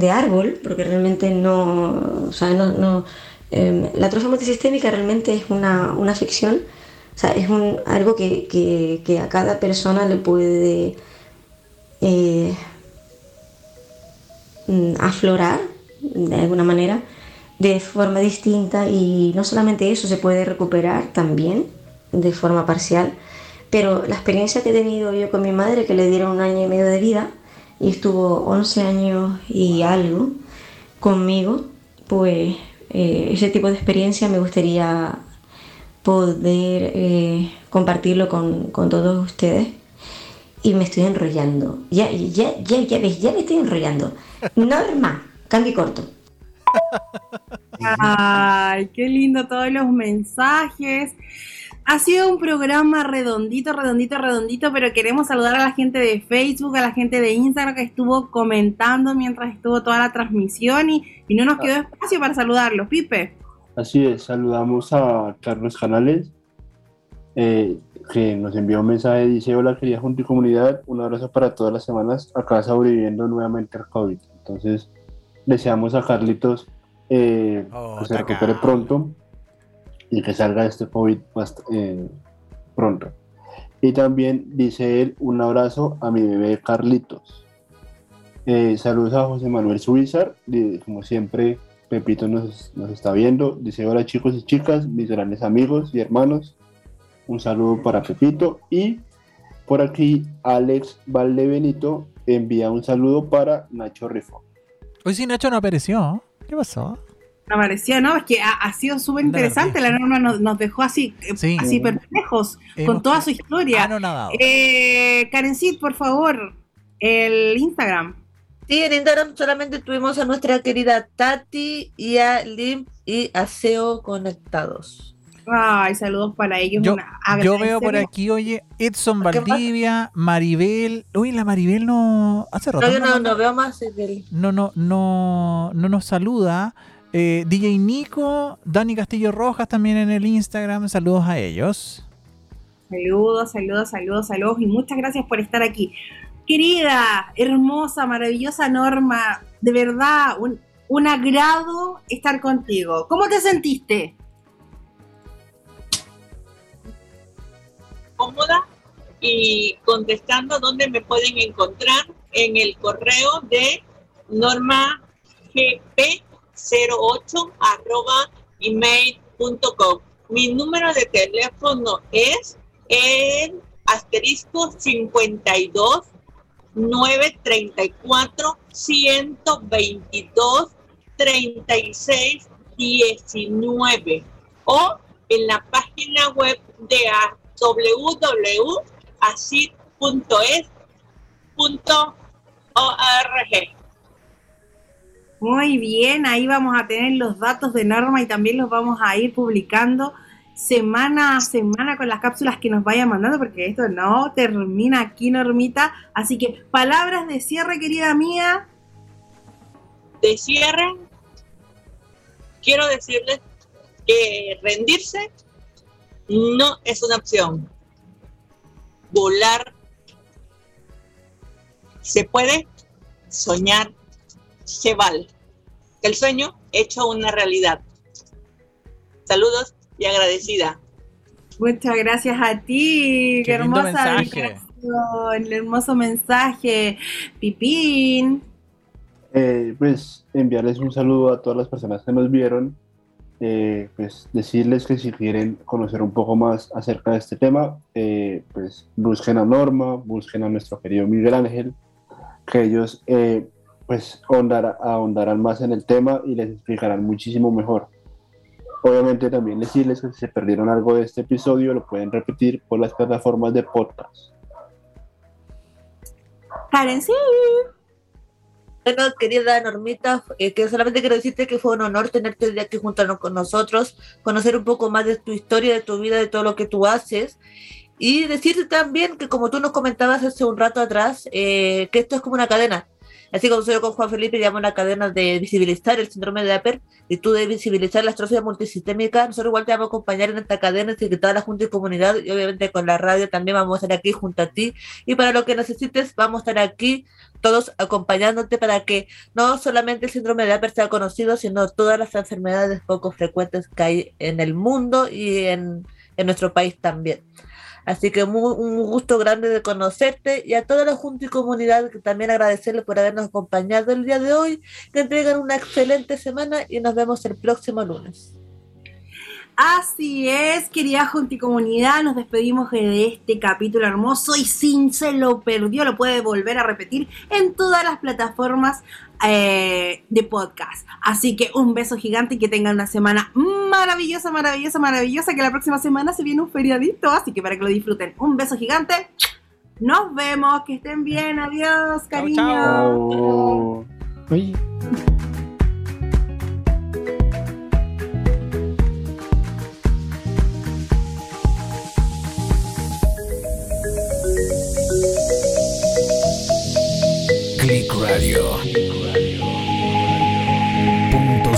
de árbol, porque realmente no, o sea, no, no, eh, la atrofia multisistémica realmente es una, una ficción, o sea, es un, algo que, que- que a cada persona le puede eh, mm, aflorar de alguna manera de forma distinta. Y no solamente eso se puede recuperar también de forma parcial. Pero la experiencia que he tenido yo con mi madre que le dieron un año y medio de vida y estuvo 11 años y algo conmigo pues eh, ese tipo de experiencia me gustaría poder eh, compartirlo con, con todos ustedes y me estoy enrollando. Ya, ya, ya, ya ves, ya me estoy enrollando. Norma, cambio y corto. Ay, qué lindo todos los mensajes. Ha sido un programa redondito, redondito, redondito, pero queremos saludar a la gente de Facebook, a la gente de Instagram que estuvo comentando mientras estuvo toda la transmisión y, y no nos quedó espacio para saludarlos, Pipe. Así es, saludamos a Carlos Canales, eh, que nos envió un mensaje, dice, hola querida Junta y Comunidad, un abrazo para todas las semanas, acá sobreviviendo nuevamente al COVID. Entonces, deseamos a Carlitos eh, Oh, que se recupere pronto y que salga este COVID bast- eh, pronto. Y también dice él, un abrazo a mi bebé Carlitos. Eh, saludos a José Manuel Suizar, como siempre, Pepito nos, nos está viendo. Dice, hola chicos y chicas, mis grandes amigos y hermanos. Un saludo para Pepito. Y por aquí, Alex Valdebenito envía un saludo para Nacho Rifo. Hoy sí Nacho no apareció. ¿Qué pasó? Me pareció, ¿no? Es que ha, ha sido súper interesante. La norma nos, nos dejó así, eh, Sí. así perplejos Hemos- con toda su historia. Anonadado. Eh, Karencit, por favor, el Instagram. Sí, en Instagram solamente tuvimos a nuestra querida Tati y a Lim y a SEO conectados. Ay, saludos para ellos. Yo, una- yo veo por aquí, oye, Edson. Valdivia, Maribel. Uy, la Maribel no. Hace rato. No, yo no no, no veo más no, no, no, no nos saluda. Eh, DJ Nico, Dani Castillo Rojas también en el Instagram. Saludos a ellos. Saludos, saludos, saludos, saludos y muchas gracias por estar aquí. Querida, hermosa, maravillosa Norma, de verdad, un, un agrado estar contigo. ¿Cómo te sentiste? cómoda y contestando dónde me pueden encontrar en el correo de norma gp08 arroba email.com. Mi número de teléfono es el asterisco 52 934 122 36 19 o en la página web de www.asid.es.org. Muy bien, ahí vamos a tener los datos de Norma y también los vamos a ir publicando semana a semana con las cápsulas que nos vayan mandando, porque esto no termina aquí, Normita. Así que palabras de cierre, querida mía. De cierre, quiero decirles que rendirse no es una opción. Volar se puede, soñar Que el sueño hecho una realidad. Saludos y agradecida. Muchas gracias a ti, Qué hermosa mensaje. el hermoso mensaje. Pipín, Eh, pues enviarles un saludo a todas las personas que nos vieron. Eh, pues decirles que si quieren conocer un poco más acerca de este tema, eh, pues busquen a Norma, busquen a nuestro querido Miguel Ángel, que ellos eh, pues ahondar- ahondarán más en el tema y les explicarán muchísimo mejor. Obviamente también decirles que si se perdieron algo de este episodio lo pueden repetir por las plataformas de podcast. Karen, sí. Bueno, querida Normita, eh, que solamente quiero decirte que fue un honor tenerte de aquí junto con nosotros, conocer un poco más de tu historia, de tu vida, de todo lo que tú haces. Y decirte también que como tú nos comentabas hace un rato atrás, eh, que esto es como una cadena. Así como yo con Juan Felipe llamo una cadena de visibilizar el síndrome de Aper y tú de visibilizar la atrofia multisistémica, nosotros igual te vamos a acompañar en esta cadena, así que toda la Junta y Comunidad y obviamente con la radio también vamos a estar aquí junto a ti y para lo que necesites vamos a estar aquí todos acompañándote para que no solamente el síndrome de Aper sea conocido, sino todas las enfermedades poco frecuentes que hay en el mundo y en, en nuestro país también. Así que mu- un gusto grande de conocerte y a toda la Junta y Comunidad que también agradecerles por habernos acompañado el día de hoy, que tengan una excelente semana y nos vemos el próximo lunes. Así es, querida Junta y Comunidad, nos despedimos de este capítulo hermoso y sin se lo perdió, lo puede volver a repetir en todas las plataformas eh, de podcast. Así que un beso gigante y que tengan una semana maravillosa, maravillosa, maravillosa, que la próxima semana se viene un feriadito, así que para que lo disfruten. Un beso gigante. Nos vemos, que estén bien, adiós, cariño. Chao. Oye. Radio. Punto